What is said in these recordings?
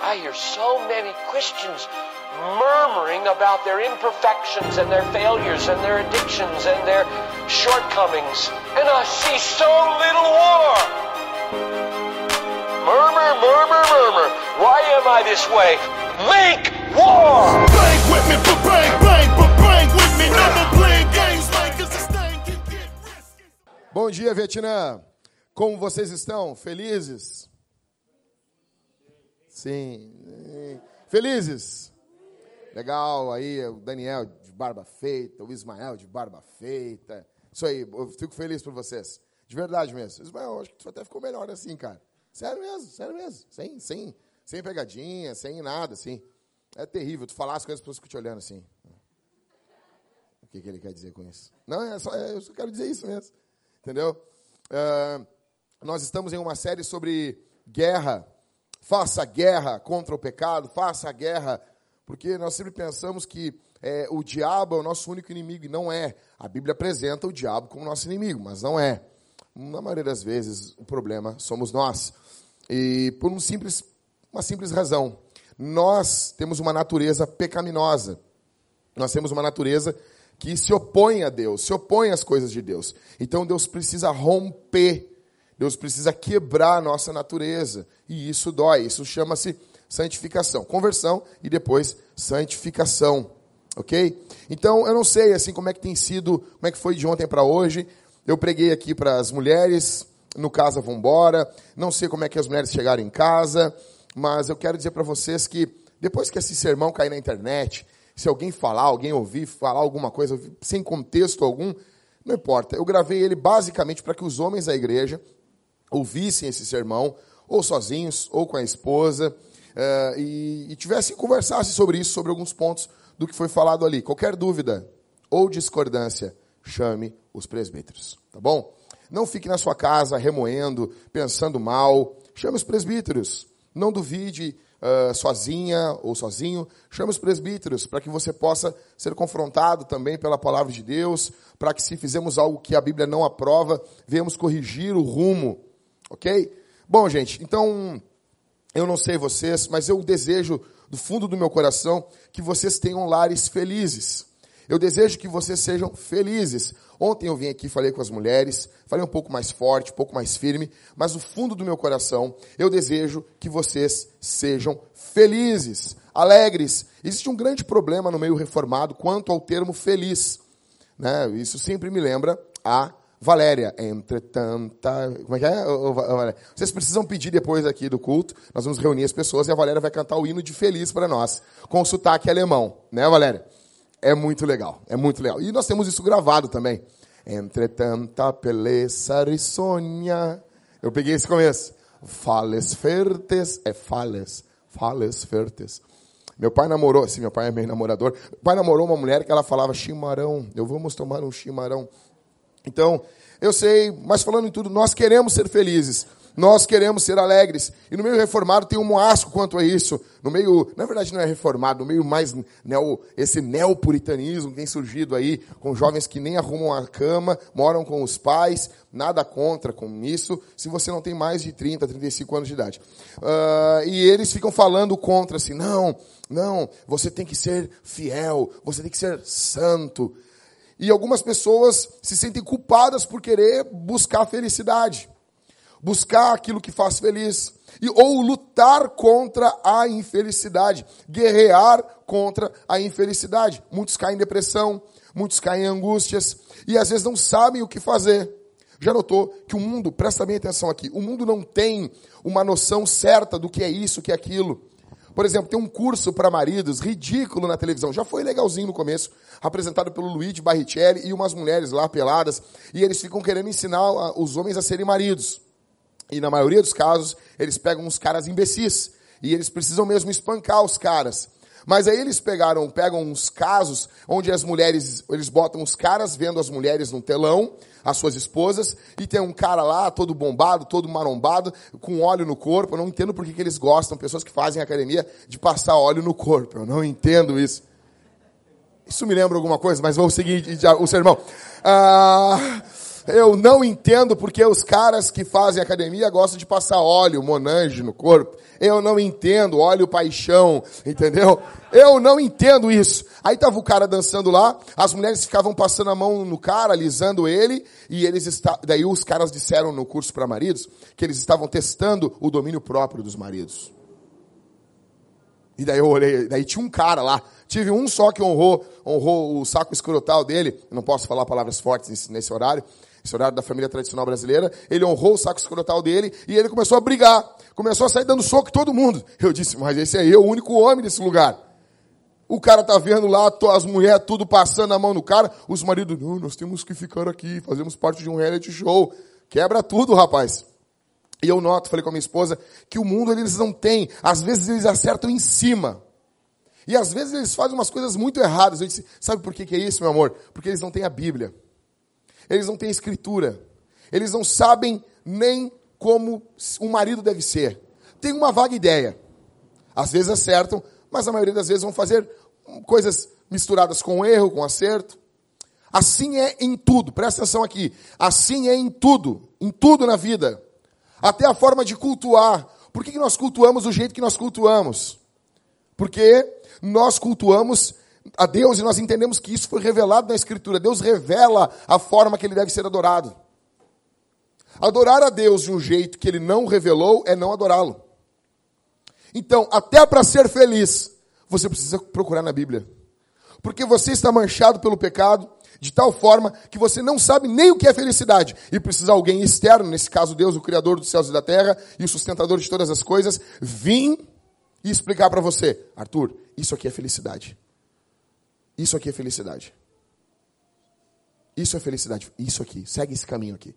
I hear so many Christians murmuring about their imperfections and their failures and their addictions and their shortcomings. And I see so little war. Murmur, murmur, murmur. Why am I this way? Make war! Bang with me, but bang, bang, but bang with me. Never playing games like it's a thing can get risky. Bom dia, Vietnã. Como vocês estão? Felizes? Sim. Felizes? Legal. Aí o Daniel de barba feita, o Ismael de barba feita. Isso aí, eu fico feliz por vocês. De verdade mesmo. Ismael, acho que tu até ficou melhor assim, cara. Sério mesmo, sério mesmo. Sem, sem, sem pegadinha, sem nada, assim. É terrível. Tu falar as coisas, as pessoas ficam te olhando assim. O que, que ele quer dizer com isso? Não, é só, é, eu só quero dizer isso mesmo. Entendeu? Ah, nós estamos em uma série sobre guerra. Faça guerra contra o pecado, faça guerra, porque nós sempre pensamos que é, o diabo é o nosso único inimigo, e não é. A Bíblia apresenta o diabo como nosso inimigo, mas não é. Na maioria das vezes, o problema somos nós. E por um simples, uma simples razão. Nós temos uma natureza pecaminosa. Nós temos uma natureza que se opõe a Deus, se opõe às coisas de Deus. Então Deus precisa romper, Deus precisa quebrar a nossa natureza. E isso dói, isso chama-se santificação. Conversão e depois santificação. Ok? Então eu não sei assim como é que tem sido, como é que foi de ontem para hoje. Eu preguei aqui para as mulheres, no Casa Vambora. Não sei como é que as mulheres chegaram em casa, mas eu quero dizer para vocês que depois que esse sermão cair na internet, se alguém falar, alguém ouvir, falar alguma coisa sem contexto algum, não importa. Eu gravei ele basicamente para que os homens da igreja ouvissem esse sermão, ou sozinhos, ou com a esposa, eh, e, e tivessem conversassem sobre isso, sobre alguns pontos do que foi falado ali. Qualquer dúvida ou discordância, chame os presbíteros, tá bom? Não fique na sua casa remoendo, pensando mal. Chame os presbíteros. Não duvide ah, sozinha ou sozinho. Chame os presbíteros para que você possa ser confrontado também pela palavra de Deus, para que se fizermos algo que a Bíblia não aprova, venhamos corrigir o rumo. Ok? Bom, gente, então eu não sei vocês, mas eu desejo do fundo do meu coração que vocês tenham lares felizes. Eu desejo que vocês sejam felizes. Ontem eu vim aqui, falei com as mulheres, falei um pouco mais forte, um pouco mais firme, mas do fundo do meu coração, eu desejo que vocês sejam felizes, alegres. Existe um grande problema no meio reformado quanto ao termo feliz. Né? Isso sempre me lembra a Valéria. Entretanta. Como é que é? Valéria? Vocês precisam pedir depois aqui do culto. Nós vamos reunir as pessoas e a Valéria vai cantar o hino de feliz para nós, com sotaque alemão. Né, Valéria? É muito legal, é muito legal. E nós temos isso gravado também. Entre tanta beleza risonha. Eu peguei esse começo. Fales fertes, é fales, fales fertes. Meu pai namorou, assim, meu pai é meio namorador. Meu pai namorou uma mulher que ela falava chimarrão. Eu vamos tomar um chimarrão. Então, eu sei, mas falando em tudo, nós queremos ser felizes. Nós queremos ser alegres. E no meio reformado tem um moasco quanto a isso. No meio, na verdade não é reformado, no meio mais neo, esse neopuritanismo que tem surgido aí, com jovens que nem arrumam a cama, moram com os pais, nada contra com isso, se você não tem mais de 30, 35 anos de idade. Ah, e eles ficam falando contra, assim, não, não, você tem que ser fiel, você tem que ser santo. E algumas pessoas se sentem culpadas por querer buscar felicidade buscar aquilo que faz feliz, e, ou lutar contra a infelicidade, guerrear contra a infelicidade. Muitos caem em depressão, muitos caem em angústias, e às vezes não sabem o que fazer. Já notou que o mundo, presta bem atenção aqui, o mundo não tem uma noção certa do que é isso, o que é aquilo. Por exemplo, tem um curso para maridos ridículo na televisão. Já foi legalzinho no começo, apresentado pelo Luigi Barrichelli e umas mulheres lá peladas, e eles ficam querendo ensinar ah, os homens a serem maridos. E na maioria dos casos, eles pegam uns caras imbecis. E eles precisam mesmo espancar os caras. Mas aí eles pegaram, pegam uns casos onde as mulheres, eles botam os caras vendo as mulheres no telão, as suas esposas, e tem um cara lá, todo bombado, todo marombado, com óleo no corpo. Eu não entendo por que, eles gostam, pessoas que fazem academia, de passar óleo no corpo. Eu não entendo isso. Isso me lembra alguma coisa, mas vamos seguir o sermão. Ah, Eu não entendo porque os caras que fazem academia gostam de passar óleo, monange no corpo. Eu não entendo, óleo paixão, entendeu? Eu não entendo isso. Aí tava o cara dançando lá, as mulheres ficavam passando a mão no cara, alisando ele, e eles está, daí os caras disseram no curso para maridos que eles estavam testando o domínio próprio dos maridos. E daí eu olhei, daí tinha um cara lá, tive um só que honrou, honrou o saco escrotal dele, não posso falar palavras fortes nesse, nesse horário, esse horário da família tradicional brasileira, ele honrou o saco escrotal dele e ele começou a brigar. Começou a sair dando soco em todo mundo. Eu disse, mas esse é o único homem desse lugar. O cara tá vendo lá, as mulheres tudo passando a mão no cara, os maridos, não, nós temos que ficar aqui, fazemos parte de um reality show. Quebra tudo, rapaz. E eu noto, falei com a minha esposa, que o mundo eles não tem, às vezes eles acertam em cima. E às vezes eles fazem umas coisas muito erradas. Eu disse, sabe por que, que é isso, meu amor? Porque eles não têm a Bíblia eles não têm escritura, eles não sabem nem como um marido deve ser. Tem uma vaga ideia. Às vezes acertam, mas a maioria das vezes vão fazer coisas misturadas com erro, com acerto. Assim é em tudo, presta atenção aqui. Assim é em tudo, em tudo na vida. Até a forma de cultuar. Por que, nós cultuamos do jeito que nós cultuamos? Porque nós cultuamos a Deus e nós entendemos que isso foi revelado na Escritura. Deus revela a forma que ele deve ser adorado. Adorar a Deus de um jeito que ele não revelou é não adorá-lo. Então, até para ser feliz, você precisa procurar na Bíblia. Porque você está manchado pelo pecado de tal forma que você não sabe nem o que é felicidade e precisa alguém externo, nesse caso Deus, o criador dos céus e da terra e o sustentador de todas as coisas, vir e explicar para você, Arthur, isso aqui é felicidade. Isso aqui é felicidade. Isso é felicidade. Isso aqui. Segue esse caminho aqui.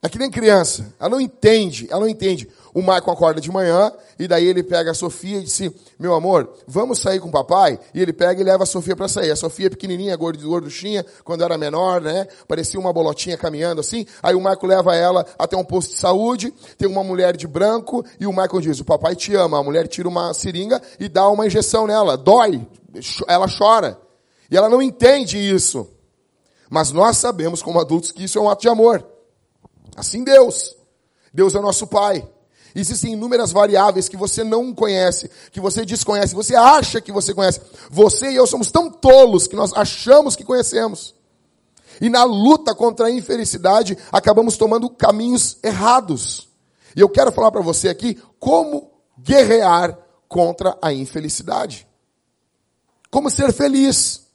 É que nem criança. Ela não entende. Ela não entende. O Michael acorda de manhã e daí ele pega a Sofia e diz: Meu amor, vamos sair com o papai? E ele pega e leva a Sofia para sair. A Sofia é pequenininha, gorduchinha, quando era menor, né? Parecia uma bolotinha caminhando assim. Aí o Michael leva ela até um posto de saúde. Tem uma mulher de branco e o Michael diz: O papai te ama. A mulher tira uma seringa e dá uma injeção nela. Dói ela chora. E ela não entende isso. Mas nós sabemos, como adultos, que isso é um ato de amor. Assim Deus. Deus é nosso Pai. Existem inúmeras variáveis que você não conhece, que você desconhece, você acha que você conhece. Você e eu somos tão tolos que nós achamos que conhecemos. E na luta contra a infelicidade, acabamos tomando caminhos errados. E eu quero falar para você aqui como guerrear contra a infelicidade. Como ser feliz.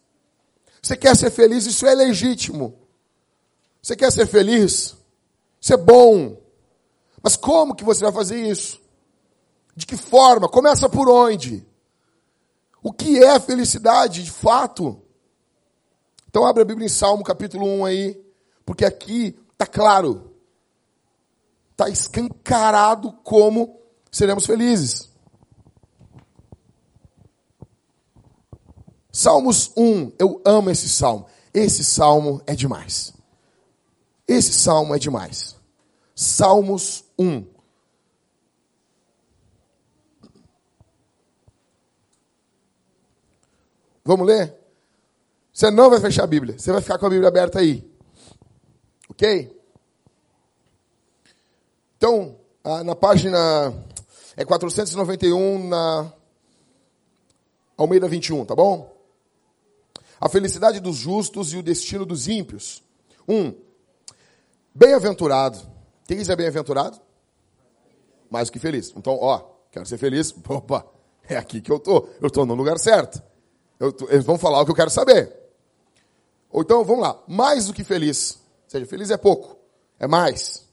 Você quer ser feliz? Isso é legítimo. Você quer ser feliz? Isso é bom. Mas como que você vai fazer isso? De que forma? Começa por onde? O que é felicidade de fato? Então abre a Bíblia em Salmo capítulo 1 aí, porque aqui está claro. Está escancarado como seremos felizes. Salmos 1, eu amo esse salmo. Esse salmo é demais. Esse salmo é demais. Salmos 1. Vamos ler? Você não vai fechar a Bíblia, você vai ficar com a Bíblia aberta aí. Ok? Então, ah, na página é 491 na Almeida 21, tá bom? a felicidade dos justos e o destino dos ímpios. Um, bem-aventurado. Quem diz é bem-aventurado? Mais do que feliz. Então, ó, quero ser feliz. Opa, é aqui que eu tô. Eu estou no lugar certo. Tô, eles vão falar o que eu quero saber. Ou então, vamos lá. Mais do que feliz. Ou seja, feliz é pouco. É mais.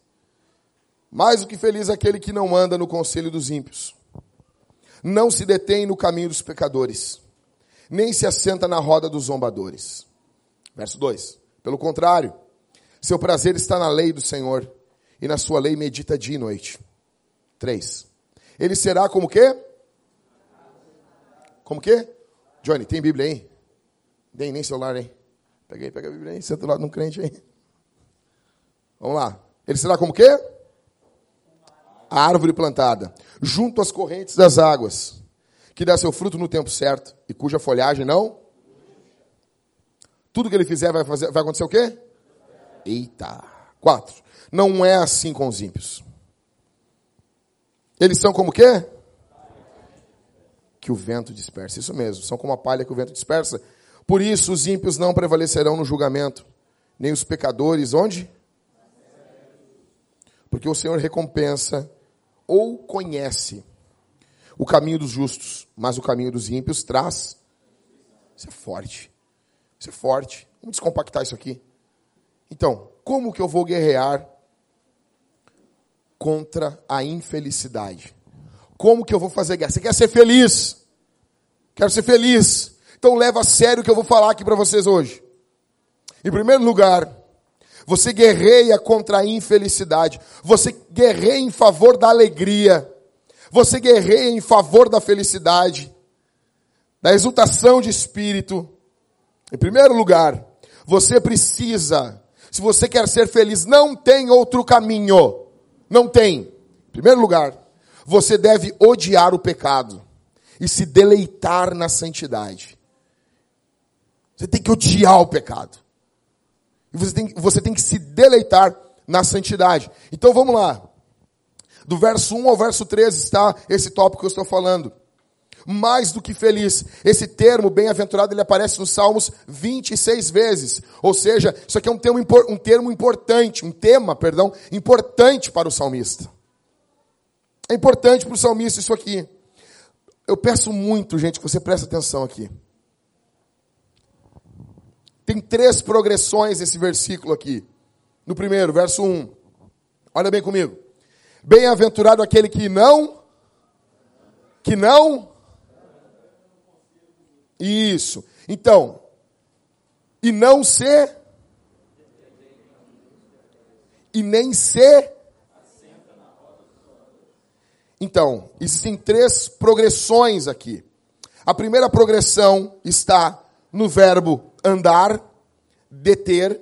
Mais do que feliz é aquele que não anda no conselho dos ímpios. Não se detém no caminho dos pecadores nem se assenta na roda dos zombadores. Verso 2. Pelo contrário, seu prazer está na lei do Senhor, e na sua lei medita dia e noite. 3. Ele será como quê? Como quê? Johnny, tem Bíblia aí? Tem nem celular, hein? Peguei, pega a Bíblia aí, senta do lado de um crente aí. Vamos lá. Ele será como quê? A árvore plantada, junto às correntes das águas que dá seu fruto no tempo certo e cuja folhagem não. Tudo que ele fizer vai, fazer, vai acontecer o quê? Eita. Quatro. Não é assim com os ímpios. Eles são como o quê? Que o vento dispersa. Isso mesmo, são como a palha que o vento dispersa. Por isso os ímpios não prevalecerão no julgamento, nem os pecadores, onde? Porque o Senhor recompensa ou conhece o caminho dos justos, mas o caminho dos ímpios traz. Isso é forte. Isso é forte. Vamos descompactar isso aqui. Então, como que eu vou guerrear contra a infelicidade? Como que eu vou fazer guerra? Você quer ser feliz? Quero ser feliz. Então leva a sério o que eu vou falar aqui para vocês hoje. Em primeiro lugar, você guerreia contra a infelicidade. Você guerreia em favor da alegria. Você guerreia em favor da felicidade, da exultação de espírito. Em primeiro lugar, você precisa, se você quer ser feliz, não tem outro caminho. Não tem. Em primeiro lugar, você deve odiar o pecado e se deleitar na santidade. Você tem que odiar o pecado. E você tem, você tem que se deleitar na santidade. Então vamos lá. Do verso 1 ao verso 13 está esse tópico que eu estou falando. Mais do que feliz. Esse termo, bem-aventurado, ele aparece nos Salmos 26 vezes. Ou seja, isso aqui é um termo, um termo importante, um tema, perdão, importante para o salmista. É importante para o salmista isso aqui. Eu peço muito, gente, que você preste atenção aqui. Tem três progressões esse versículo aqui. No primeiro, verso 1. Olha bem comigo. Bem-aventurado aquele que não, que não. Isso. Então, e não ser, e nem ser. Então, existem três progressões aqui. A primeira progressão está no verbo andar, deter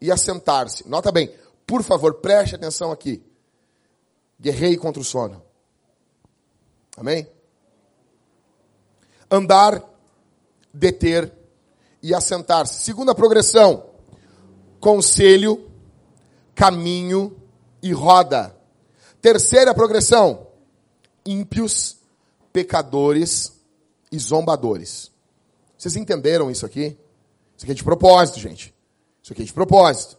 e assentar-se. Nota bem, por favor, preste atenção aqui. Guerreie contra o sono. Amém? Andar, deter e assentar-se. Segunda progressão: conselho, caminho e roda. Terceira progressão: ímpios, pecadores e zombadores. Vocês entenderam isso aqui? Isso aqui é de propósito, gente. Isso aqui é de propósito.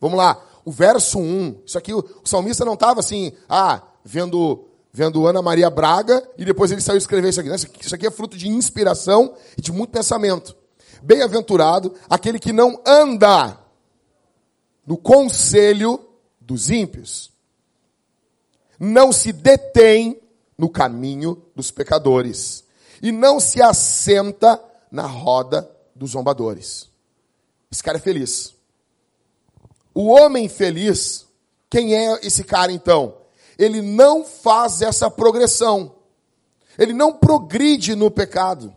Vamos lá o verso 1. Isso aqui, o, salmista não estava assim, ah, vendo, vendo Ana Maria Braga e depois ele saiu escrever isso aqui. Isso aqui, isso aqui é fruto de inspiração e de muito pensamento. Bem-aventurado aquele que não anda no conselho dos ímpios, não se detém no caminho dos pecadores e não se assenta na roda dos zombadores. Esse cara é feliz. O homem feliz, quem é esse cara então? Ele não faz essa progressão. Ele não progride no pecado.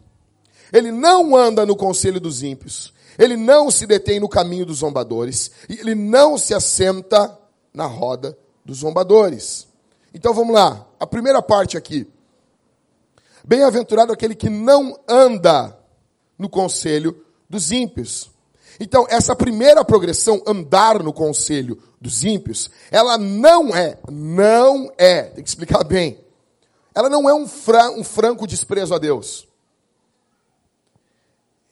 Ele não anda no conselho dos ímpios. Ele não se detém no caminho dos zombadores. Ele não se assenta na roda dos zombadores. Então vamos lá. A primeira parte aqui. Bem-aventurado aquele que não anda no conselho dos ímpios. Então, essa primeira progressão, andar no conselho dos ímpios, ela não é, não é, tem que explicar bem, ela não é um, fran, um franco desprezo a Deus.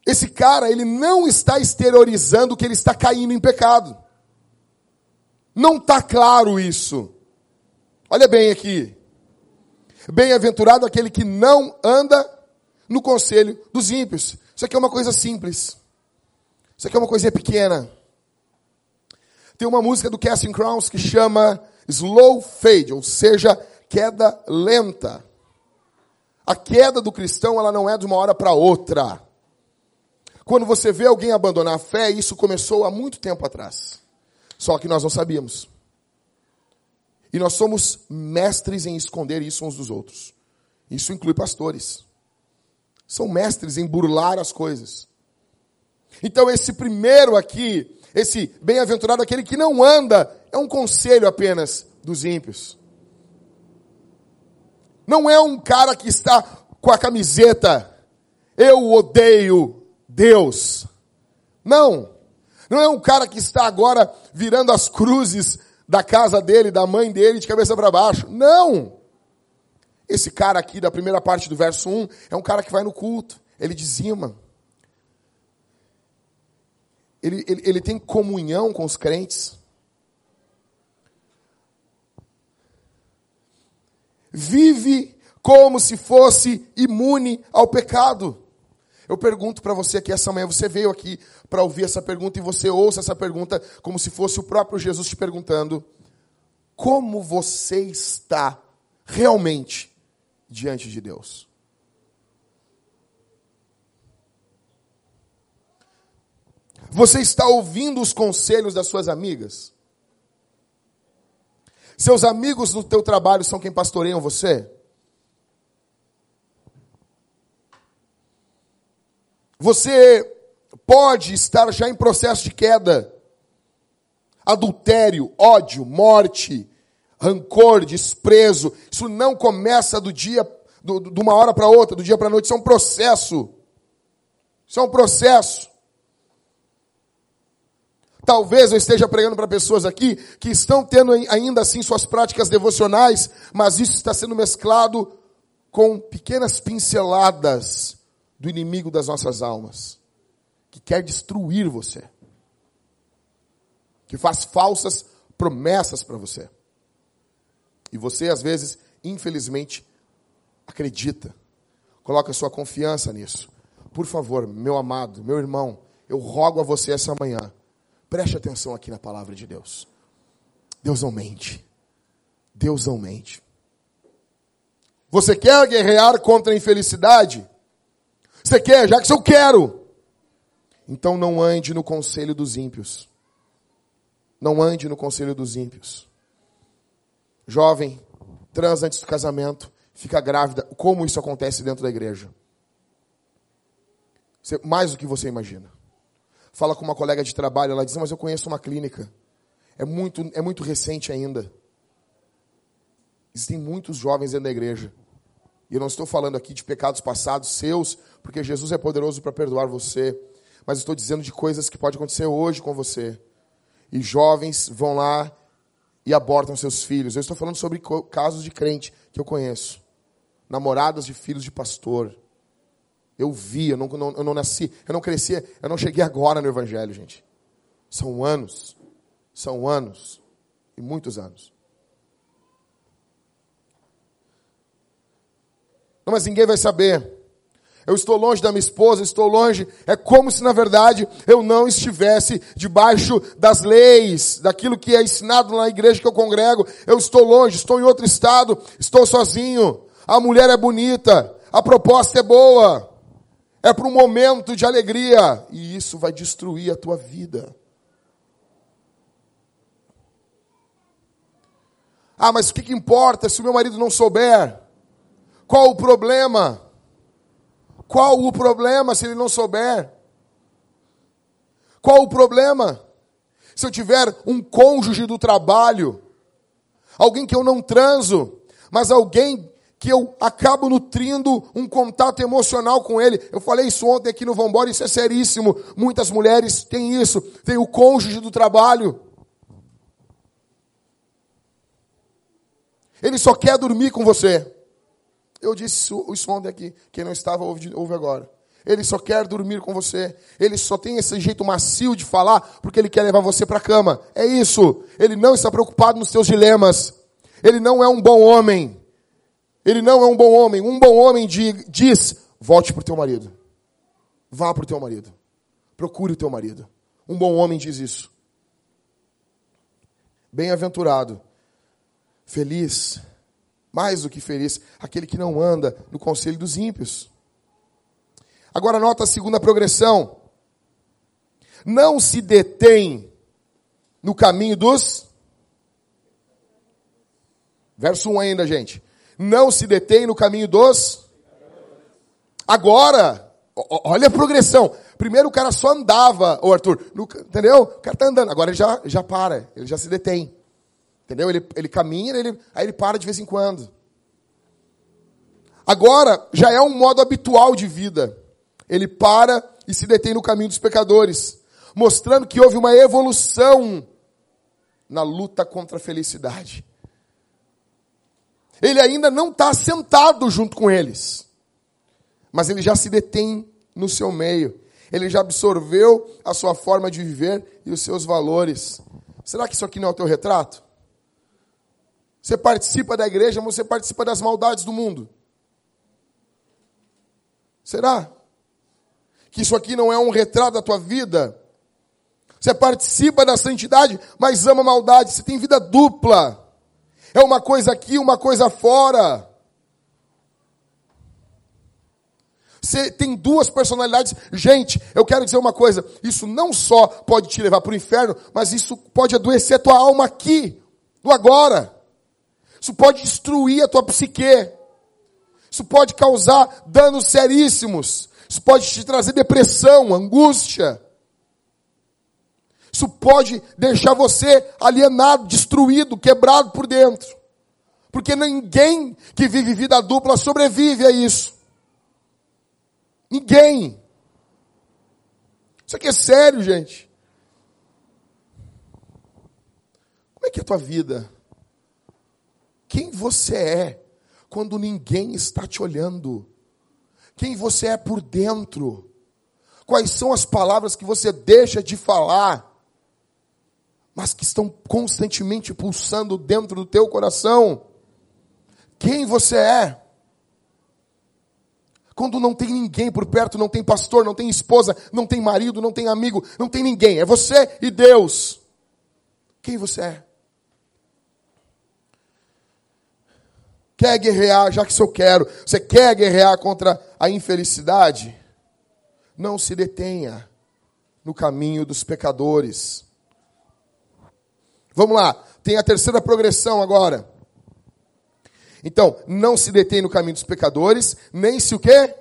Esse cara, ele não está exteriorizando que ele está caindo em pecado. Não está claro isso. Olha bem aqui. Bem-aventurado aquele que não anda no conselho dos ímpios. Isso aqui é uma coisa simples. Isso aqui é uma coisinha pequena. Tem uma música do Casting Crowns que chama Slow Fade, ou seja, queda lenta. A queda do cristão, ela não é de uma hora para outra. Quando você vê alguém abandonar a fé, isso começou há muito tempo atrás. Só que nós não sabíamos. E nós somos mestres em esconder isso uns dos outros. Isso inclui pastores. São mestres em burlar as coisas. Então, esse primeiro aqui, esse bem-aventurado, aquele que não anda, é um conselho apenas dos ímpios. Não é um cara que está com a camiseta, eu odeio Deus. Não. Não é um cara que está agora virando as cruzes da casa dele, da mãe dele, de cabeça para baixo. Não! Esse cara aqui, da primeira parte do verso 1, é um cara que vai no culto, ele dizima. Ele, ele, ele tem comunhão com os crentes. Vive como se fosse imune ao pecado. Eu pergunto para você aqui essa manhã, você veio aqui para ouvir essa pergunta e você ouça essa pergunta como se fosse o próprio Jesus te perguntando: como você está realmente diante de Deus? Você está ouvindo os conselhos das suas amigas? Seus amigos no teu trabalho são quem pastoreiam você? Você pode estar já em processo de queda. Adultério, ódio, morte, rancor, desprezo. Isso não começa do dia, do, de uma hora para outra, do dia para a noite. Isso é um processo. Isso é um processo. Talvez eu esteja pregando para pessoas aqui que estão tendo ainda assim suas práticas devocionais, mas isso está sendo mesclado com pequenas pinceladas do inimigo das nossas almas, que quer destruir você, que faz falsas promessas para você. E você, às vezes, infelizmente, acredita, coloca sua confiança nisso. Por favor, meu amado, meu irmão, eu rogo a você essa manhã Preste atenção aqui na palavra de Deus. Deus não mente. Deus não mente. Você quer guerrear contra a infelicidade? Você quer? Já que eu quero. Então não ande no conselho dos ímpios. Não ande no conselho dos ímpios. Jovem, transa antes do casamento, fica grávida. Como isso acontece dentro da igreja? Mais do que você imagina fala com uma colega de trabalho, ela diz, mas eu conheço uma clínica. É muito, é muito recente ainda. Existem muitos jovens dentro da igreja. E eu não estou falando aqui de pecados passados seus, porque Jesus é poderoso para perdoar você. Mas estou dizendo de coisas que pode acontecer hoje com você. E jovens vão lá e abortam seus filhos. Eu estou falando sobre casos de crente que eu conheço. Namoradas de filhos de pastor. Eu vi, eu não, não, eu não nasci, eu não cresci, eu não cheguei agora no Evangelho, gente. São anos, são anos, e muitos anos. Não, mas ninguém vai saber. Eu estou longe da minha esposa, estou longe. É como se, na verdade, eu não estivesse debaixo das leis, daquilo que é ensinado na igreja que eu congrego. Eu estou longe, estou em outro estado, estou sozinho. A mulher é bonita, a proposta é boa é para um momento de alegria, e isso vai destruir a tua vida. Ah, mas o que, que importa se o meu marido não souber? Qual o problema? Qual o problema se ele não souber? Qual o problema? Se eu tiver um cônjuge do trabalho, alguém que eu não transo, mas alguém que eu acabo nutrindo um contato emocional com ele. Eu falei isso ontem aqui no Vambora, isso é seríssimo. Muitas mulheres têm isso. Tem o cônjuge do trabalho. Ele só quer dormir com você. Eu disse isso ontem aqui. Quem não estava, ouve, ouve agora. Ele só quer dormir com você. Ele só tem esse jeito macio de falar porque ele quer levar você para a cama. É isso. Ele não está preocupado nos seus dilemas. Ele não é um bom homem. Ele não é um bom homem. Um bom homem diz: volte para o teu marido. Vá para o teu marido. Procure o teu marido. Um bom homem diz isso. Bem-aventurado, feliz, mais do que feliz, aquele que não anda no conselho dos ímpios. Agora nota a segunda progressão. Não se detém no caminho dos. Verso 1 ainda, gente não se detém no caminho dos. Agora, olha a progressão. Primeiro o cara só andava, o Arthur, no, entendeu? O cara tá andando, agora ele já, já para, ele já se detém. Entendeu? Ele, ele caminha, ele, aí ele para de vez em quando. Agora, já é um modo habitual de vida. Ele para e se detém no caminho dos pecadores. mostrando que houve uma evolução na luta contra a felicidade. Ele ainda não está sentado junto com eles, mas ele já se detém no seu meio. Ele já absorveu a sua forma de viver e os seus valores. Será que isso aqui não é o teu retrato? Você participa da igreja, mas você participa das maldades do mundo. Será? Que isso aqui não é um retrato da tua vida? Você participa da santidade, mas ama a maldade. Você tem vida dupla. É uma coisa aqui, uma coisa fora. Você tem duas personalidades. Gente, eu quero dizer uma coisa: isso não só pode te levar para o inferno, mas isso pode adoecer a tua alma aqui, no agora. Isso pode destruir a tua psique. Isso pode causar danos seríssimos. Isso pode te trazer depressão, angústia. Isso pode deixar você alienado, destruído, quebrado por dentro. Porque ninguém que vive vida dupla sobrevive a isso. Ninguém. Isso aqui é sério, gente. Como é que é a tua vida? Quem você é quando ninguém está te olhando? Quem você é por dentro? Quais são as palavras que você deixa de falar? Mas que estão constantemente pulsando dentro do teu coração. Quem você é? Quando não tem ninguém por perto, não tem pastor, não tem esposa, não tem marido, não tem amigo, não tem ninguém, é você e Deus. Quem você é? Quer guerrear, já que eu quero, você quer guerrear contra a infelicidade? Não se detenha no caminho dos pecadores. Vamos lá, tem a terceira progressão agora. Então, não se detém no caminho dos pecadores, nem se o quê?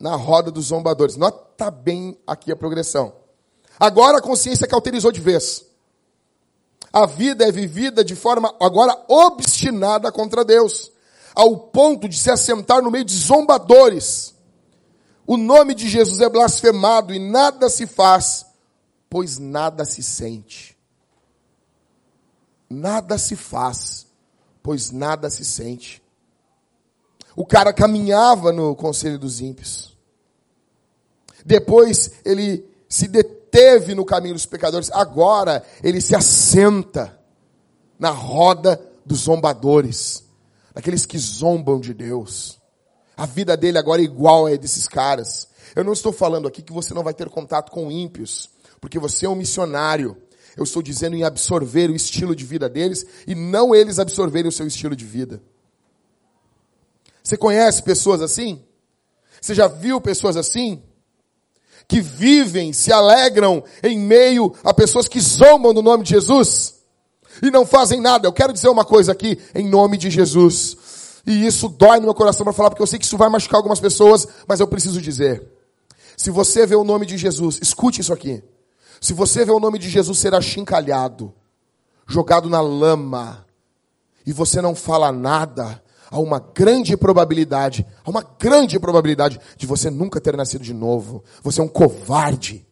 Na roda dos zombadores. Nota bem aqui a progressão. Agora a consciência cauterizou de vez. A vida é vivida de forma agora obstinada contra Deus, ao ponto de se assentar no meio de zombadores. O nome de Jesus é blasfemado e nada se faz, pois nada se sente nada se faz, pois nada se sente. O cara caminhava no conselho dos ímpios. Depois ele se deteve no caminho dos pecadores. Agora ele se assenta na roda dos zombadores, daqueles que zombam de Deus. A vida dele agora é igual a desses caras. Eu não estou falando aqui que você não vai ter contato com ímpios, porque você é um missionário. Eu estou dizendo em absorver o estilo de vida deles e não eles absorverem o seu estilo de vida. Você conhece pessoas assim? Você já viu pessoas assim? Que vivem, se alegram em meio a pessoas que zombam do nome de Jesus e não fazem nada. Eu quero dizer uma coisa aqui em nome de Jesus. E isso dói no meu coração para falar, porque eu sei que isso vai machucar algumas pessoas, mas eu preciso dizer. Se você vê o nome de Jesus, escute isso aqui. Se você vê o nome de Jesus ser achincalhado, jogado na lama, e você não fala nada, há uma grande probabilidade, há uma grande probabilidade de você nunca ter nascido de novo. Você é um covarde.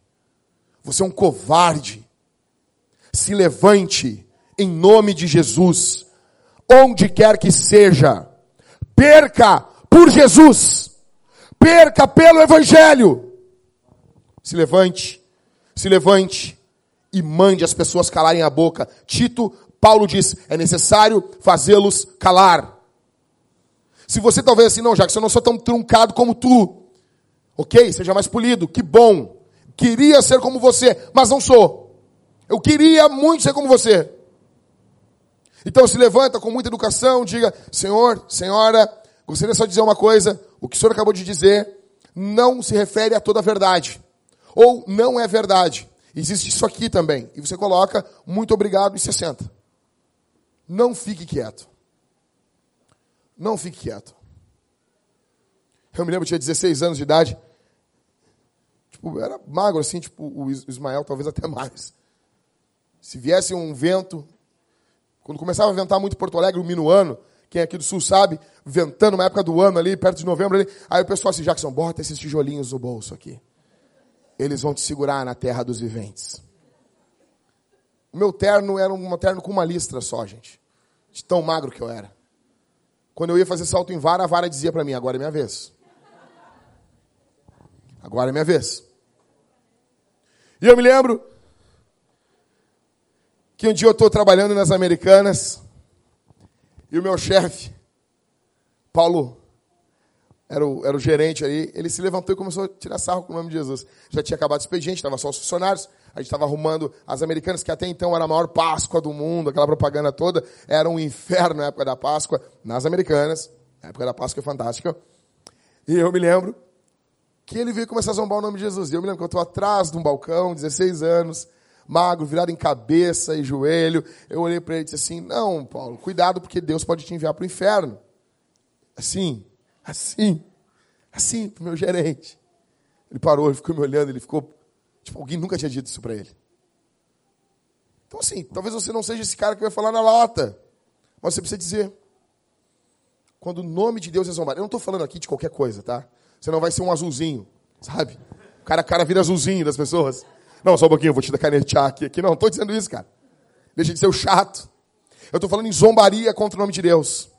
Você é um covarde. Se levante em nome de Jesus, onde quer que seja. Perca por Jesus. Perca pelo Evangelho. Se levante se levante e mande as pessoas calarem a boca. Tito, Paulo diz, é necessário fazê-los calar. Se você talvez assim, não, já que eu não sou tão truncado como tu, ok, seja mais polido, que bom. Queria ser como você, mas não sou. Eu queria muito ser como você. Então se levanta com muita educação, diga, Senhor, Senhora, gostaria só de dizer uma coisa, o que o Senhor acabou de dizer não se refere a toda a verdade. Ou não é verdade. Existe isso aqui também. E você coloca, muito obrigado, e 60. Não fique quieto. Não fique quieto. Eu me lembro, eu tinha 16 anos de idade. Tipo, era magro assim, tipo o Ismael, talvez até mais. Se viesse um vento, quando começava a ventar muito Porto Alegre, o minuano, quem é aqui do sul sabe, ventando na época do ano ali, perto de novembro ali, aí o pessoal assim, Jackson, bota esses tijolinhos no bolso aqui. Eles vão te segurar na terra dos viventes. O meu terno era um terno com uma listra só, gente. De tão magro que eu era. Quando eu ia fazer salto em vara, a vara dizia para mim: agora é minha vez. Agora é minha vez. E eu me lembro que um dia eu estou trabalhando nas Americanas e o meu chefe, Paulo, era o, era o gerente aí, ele se levantou e começou a tirar sarro com o nome de Jesus. Já tinha acabado o expediente, estava só os funcionários, a gente estava arrumando as americanas, que até então era a maior Páscoa do mundo, aquela propaganda toda, era um inferno na época da Páscoa, nas americanas, na época da Páscoa é fantástica. E eu me lembro que ele veio começar a zombar o nome de Jesus. E eu me lembro que eu estou atrás de um balcão, 16 anos, magro, virado em cabeça e joelho. Eu olhei para ele e disse assim: Não, Paulo, cuidado, porque Deus pode te enviar para o inferno. Assim, assim, assim, para o meu gerente. Ele parou, ele ficou me olhando, ele ficou. Tipo, alguém nunca tinha dito isso para ele. Então, assim, talvez você não seja esse cara que vai falar na lata, mas você precisa dizer. Quando o nome de Deus é zombado. Eu não estou falando aqui de qualquer coisa, tá? Você não vai ser um azulzinho, sabe? O cara, cara vira azulzinho das pessoas. Não, só um pouquinho, eu vou te dar canetear aqui. aqui. Não, não estou dizendo isso, cara. Deixa de ser o chato. Eu estou falando em zombaria contra o nome de Deus.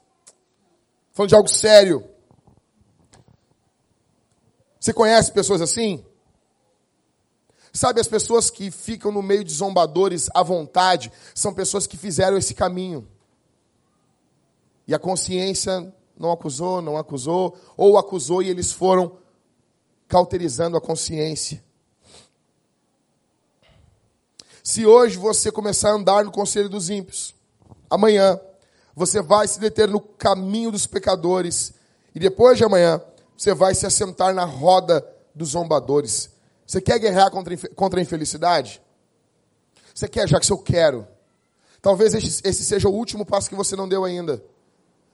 Falando de algo sério. Você conhece pessoas assim? Sabe, as pessoas que ficam no meio de zombadores à vontade são pessoas que fizeram esse caminho. E a consciência não acusou, não acusou, ou acusou e eles foram cauterizando a consciência. Se hoje você começar a andar no conselho dos ímpios, amanhã você vai se deter no caminho dos pecadores, e depois de amanhã você vai se assentar na roda dos zombadores. Você quer guerrear contra, contra a infelicidade? Você quer, já que eu quero. Talvez esse, esse seja o último passo que você não deu ainda.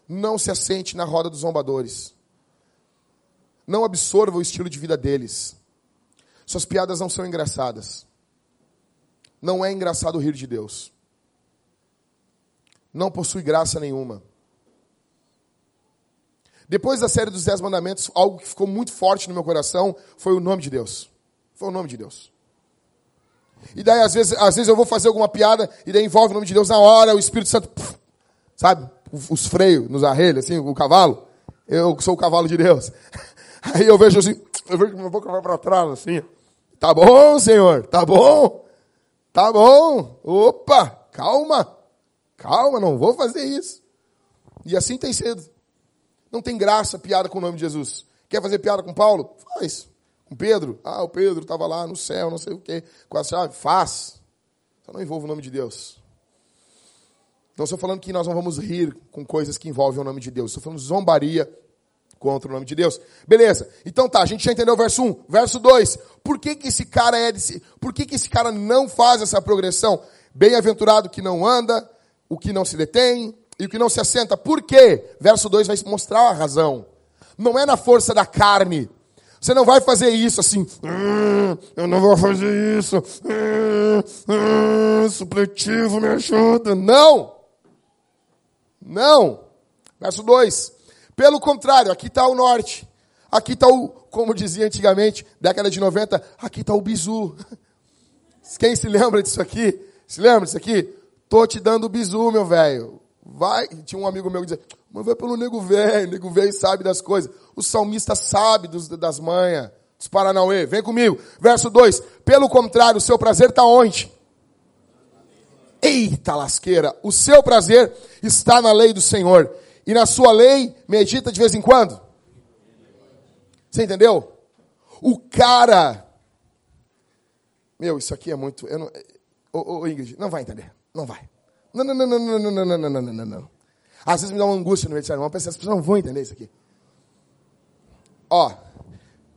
Não se assente na roda dos zombadores. Não absorva o estilo de vida deles. Suas piadas não são engraçadas. Não é engraçado rir de Deus. Não possui graça nenhuma. Depois da série dos Dez Mandamentos, algo que ficou muito forte no meu coração foi o nome de Deus. Foi o nome de Deus. E daí, às vezes, às vezes eu vou fazer alguma piada e daí envolve o nome de Deus na hora, o Espírito Santo, sabe? os freios nos arrelhos, assim, o cavalo. Eu sou o cavalo de Deus. Aí eu vejo assim, eu vejo que minha boca vai para trás, assim. Tá bom, Senhor, tá bom, tá bom. Opa, calma, calma, não vou fazer isso. E assim tem sido. Não tem graça piada com o nome de Jesus. Quer fazer piada com Paulo? Faz. Com Pedro? Ah, o Pedro estava lá no céu, não sei o quê. Com a chave? Faz. Só não envolva o nome de Deus. Não estou falando que nós não vamos rir com coisas que envolvem o nome de Deus. Estou falando zombaria contra o nome de Deus. Beleza. Então tá, a gente já entendeu o verso 1. Verso 2. Por que, que esse cara é desse, Por que, que esse cara não faz essa progressão? Bem-aventurado que não anda, o que não se detém e o que não se assenta. Por quê? Verso 2 vai mostrar a razão. Não é na força da carne. Você não vai fazer isso assim. Hum, eu não vou fazer isso. Hum, hum, supletivo me ajuda. Não. Não. Verso 2. Pelo contrário, aqui está o norte. Aqui está o, como dizia antigamente, década de 90, aqui está o bizu. Quem se lembra disso aqui? Se lembra disso aqui? Tô te dando bizu, meu velho. Vai. Tinha um amigo meu que dizia, mas vai pelo nego velho, nego velho sabe das coisas. O salmista sabe dos, das manhas, dos Paranauê. Vem comigo. Verso 2. Pelo contrário, o seu prazer está onde? Eita lasqueira! O seu prazer está na lei do Senhor. E na sua lei medita de vez em quando. Você entendeu? O cara. Meu, isso aqui é muito. Eu não, Ingrid, não vai entender. Não vai. Não, não, não, não, não, não, não, não, não, não, não. Às vezes me dá uma angústia no meio de sermão, as pessoas não vão entender isso aqui. Ó,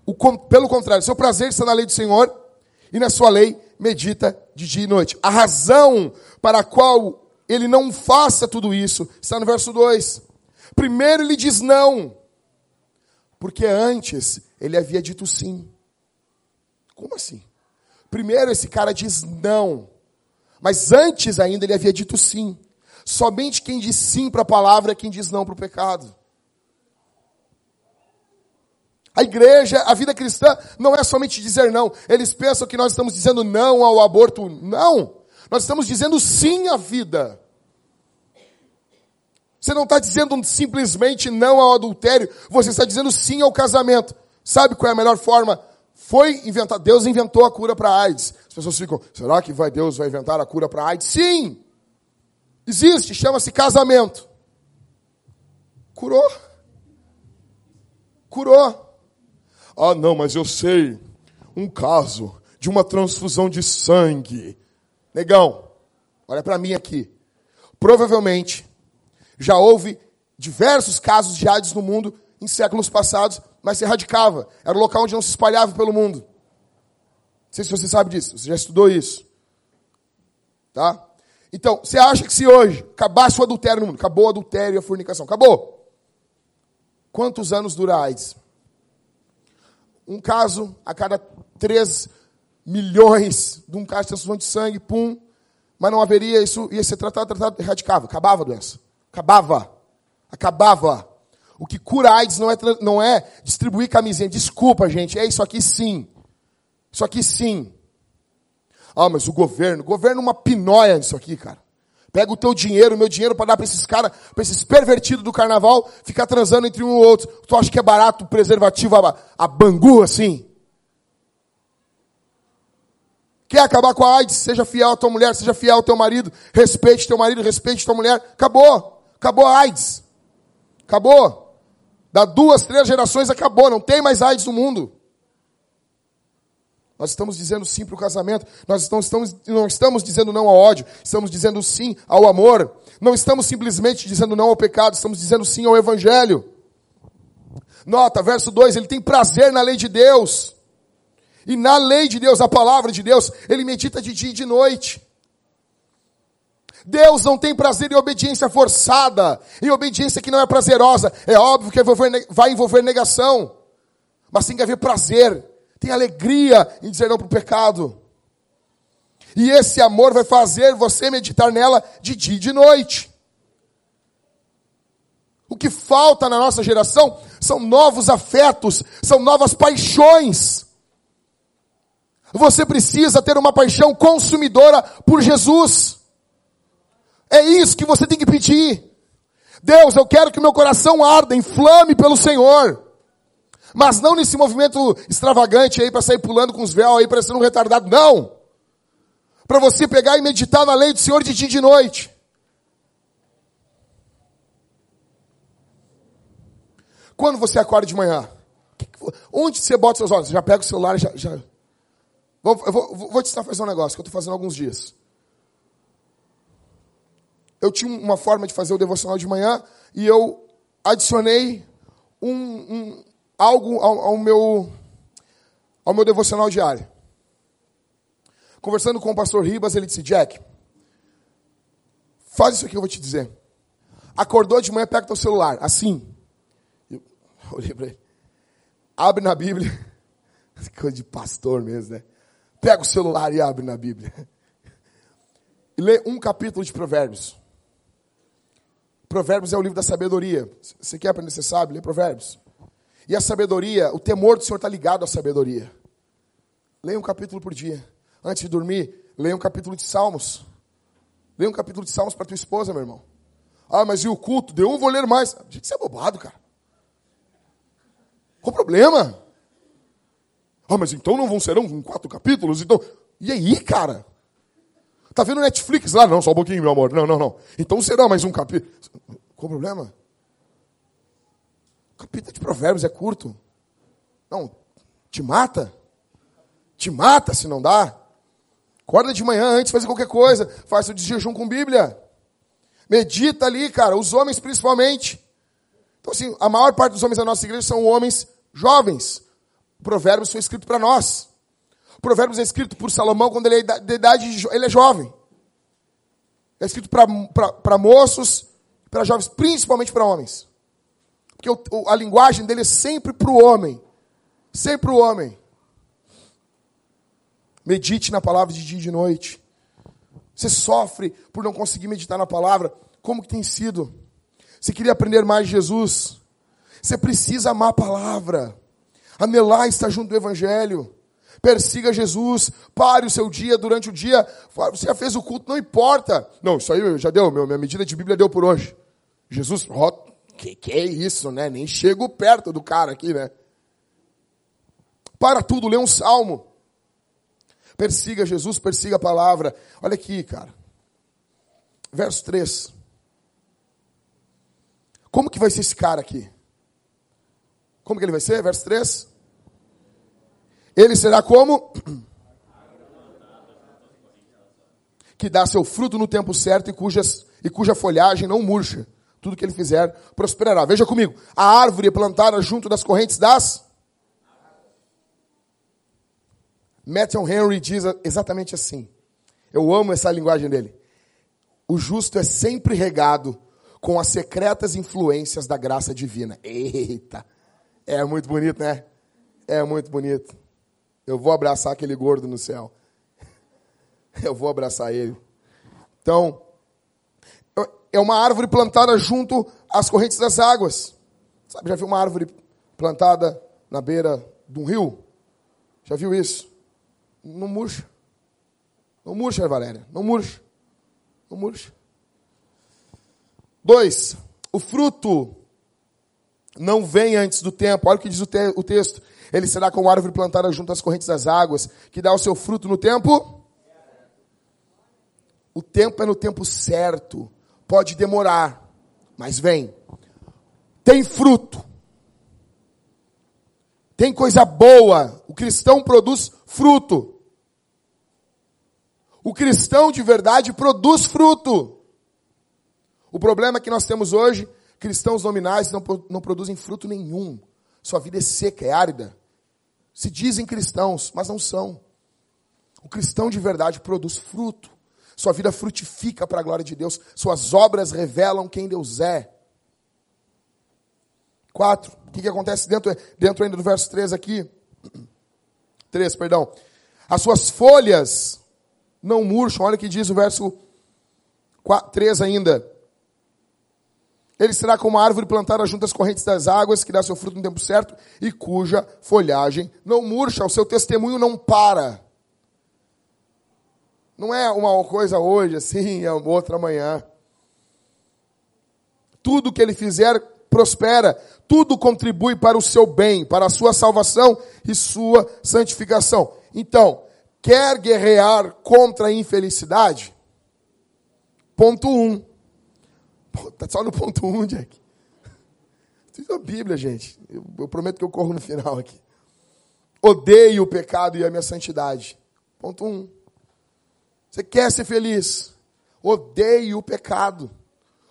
o, pelo contrário, seu prazer está na lei do Senhor e na sua lei medita de dia e noite. A razão para a qual ele não faça tudo isso está no verso 2. Primeiro ele diz não, porque antes ele havia dito sim. Como assim? Primeiro esse cara diz não, mas antes ainda ele havia dito sim. Somente quem diz sim para a palavra é quem diz não para o pecado. A igreja, a vida cristã, não é somente dizer não. Eles pensam que nós estamos dizendo não ao aborto. Não. Nós estamos dizendo sim à vida. Você não está dizendo simplesmente não ao adultério, você está dizendo sim ao casamento. Sabe qual é a melhor forma? Foi inventado, Deus inventou a cura para AIDS. As pessoas ficam, será que vai Deus vai inventar a cura para AIDS? Sim! Existe, chama-se casamento. Curou. Curou. Ah, não, mas eu sei um caso de uma transfusão de sangue. Negão, olha para mim aqui. Provavelmente já houve diversos casos de AIDS no mundo em séculos passados, mas se erradicava. Era o local onde não se espalhava pelo mundo. Não sei se você sabe disso, você já estudou isso. Tá? Então, você acha que se hoje acabasse o adultério no mundo, acabou o adultério e a fornicação, acabou. Quantos anos dura a AIDS? Um caso a cada 3 milhões de um caso de transfusão de sangue, pum. Mas não haveria, isso ia ser tratado, tratado, erradicava, acabava a doença. Acabava. Acabava. O que cura AIDS não é, não é distribuir camisinha. Desculpa, gente, é isso aqui sim. Isso aqui sim. Ah, mas o governo, o governo é uma pinóia nisso aqui, cara. Pega o teu dinheiro, o meu dinheiro para dar para esses caras, para esses pervertidos do carnaval, ficar transando entre um e outro. Tu acha que é barato o preservativo a, a bangu assim? Quer acabar com a AIDS? Seja fiel à tua mulher, seja fiel ao teu marido, respeite teu marido, respeite tua mulher. Acabou. Acabou a AIDS. Acabou. Da duas, três gerações acabou. Não tem mais AIDS no mundo. Nós estamos dizendo sim para o casamento. Nós estamos, estamos, não estamos dizendo não ao ódio. Estamos dizendo sim ao amor. Não estamos simplesmente dizendo não ao pecado. Estamos dizendo sim ao evangelho. Nota, verso 2, ele tem prazer na lei de Deus. E na lei de Deus, a palavra de Deus, ele medita de dia e de noite. Deus não tem prazer em obediência forçada, em obediência que não é prazerosa. É óbvio que vai envolver negação, mas tem que haver prazer tem alegria em dizer não para o pecado. E esse amor vai fazer você meditar nela de dia e de noite. O que falta na nossa geração são novos afetos, são novas paixões. Você precisa ter uma paixão consumidora por Jesus. É isso que você tem que pedir. Deus, eu quero que meu coração arda, inflame pelo Senhor. Mas não nesse movimento extravagante aí para sair pulando com os véus aí parecendo um retardado, não. Para você pegar e meditar na lei do Senhor de dia e de noite. Quando você acorda de manhã, onde você bota seus olhos? Já pega o celular já. já... Vou, eu vou, vou te a fazer um negócio que eu estou fazendo há alguns dias. Eu tinha uma forma de fazer o devocional de manhã e eu adicionei um, um, algo ao, ao, meu, ao meu devocional diário. Conversando com o pastor Ribas, ele disse: Jack, faz isso aqui que eu vou te dizer. Acordou de manhã, pega teu celular, assim. Eu olhei para ele. Abre na Bíblia. Coisa de pastor mesmo, né? Pega o celular e abre na Bíblia. E lê um capítulo de Provérbios. Provérbios é o livro da sabedoria. Você quer aprender, você sabe, lê Provérbios. E a sabedoria, o temor do Senhor está ligado à sabedoria. Leia um capítulo por dia. Antes de dormir, leia um capítulo de Salmos. Leia um capítulo de Salmos para tua esposa, meu irmão. Ah, mas e o culto? Deu um, vou ler mais. Gente, isso é bobado, cara. Qual o problema? Ah, mas então não vão serão quatro capítulos? Então. E aí, cara? Tá vendo Netflix lá? Não, só um pouquinho, meu amor. Não, não, não. Então será mais um capítulo. Qual o problema? capítulo de Provérbios é curto. Não, te mata. Te mata se não dá. Acorda de manhã antes de fazer qualquer coisa. Faz o de jejum com Bíblia. Medita ali, cara. Os homens principalmente. Então, assim, a maior parte dos homens da nossa igreja são homens jovens. Provérbios foi escrito para nós. Provérbios é escrito por Salomão quando ele é de idade, ele é jovem. É escrito para moços, para jovens, principalmente para homens. Porque o, a linguagem dele é sempre para o homem. Sempre para o homem. Medite na palavra de dia e de noite. Você sofre por não conseguir meditar na palavra. Como que tem sido? Você queria aprender mais de Jesus? Você precisa amar a palavra. Anelar estar junto do Evangelho. Persiga Jesus, pare o seu dia durante o dia. Você já fez o culto, não importa. Não, isso aí já deu, minha medida de Bíblia deu por hoje. Jesus, ó, que, que é isso, né? Nem chego perto do cara aqui, né? Para tudo, lê um salmo. Persiga Jesus, persiga a palavra. Olha aqui, cara. Verso 3. Como que vai ser esse cara aqui? Como que ele vai ser? Verso 3. Ele será como? Que dá seu fruto no tempo certo e, cujas, e cuja folhagem não murcha. Tudo que ele fizer prosperará. Veja comigo. A árvore plantada junto das correntes das. Matthew Henry diz exatamente assim. Eu amo essa linguagem dele. O justo é sempre regado com as secretas influências da graça divina. Eita! É muito bonito, né? É muito bonito. Eu vou abraçar aquele gordo no céu. Eu vou abraçar ele. Então, é uma árvore plantada junto às correntes das águas. Sabe, já viu uma árvore plantada na beira de um rio? Já viu isso? Não murcha. Não murcha, Valéria. Não murcha. Não murcha. Dois, o fruto não vem antes do tempo. Olha o que diz o, te o texto. Ele será como árvore plantada junto às correntes das águas, que dá o seu fruto no tempo. O tempo é no tempo certo. Pode demorar, mas vem. Tem fruto. Tem coisa boa. O cristão produz fruto. O cristão de verdade produz fruto. O problema que nós temos hoje, cristãos nominais não, não produzem fruto nenhum. Sua vida é seca, é árida. Se dizem cristãos, mas não são. O cristão de verdade produz fruto. Sua vida frutifica para a glória de Deus. Suas obras revelam quem Deus é. Quatro. O que, que acontece dentro, dentro ainda do verso 3 aqui? 3, perdão. As suas folhas não murcham. Olha o que diz o verso 4, 3 ainda. Ele será como uma árvore plantada junto às correntes das águas, que dá seu fruto no tempo certo e cuja folhagem não murcha, o seu testemunho não para. Não é uma coisa hoje, assim, é outra amanhã. Tudo que ele fizer prospera, tudo contribui para o seu bem, para a sua salvação e sua santificação. Então, quer guerrear contra a infelicidade? Ponto 1. Um, Está só no ponto 1, um, Jack. É a Bíblia, gente. Eu, eu, prometo que eu corro no final aqui. Odeio o pecado e a minha santidade. Ponto 1. Um. Você quer ser feliz? Odeie o pecado.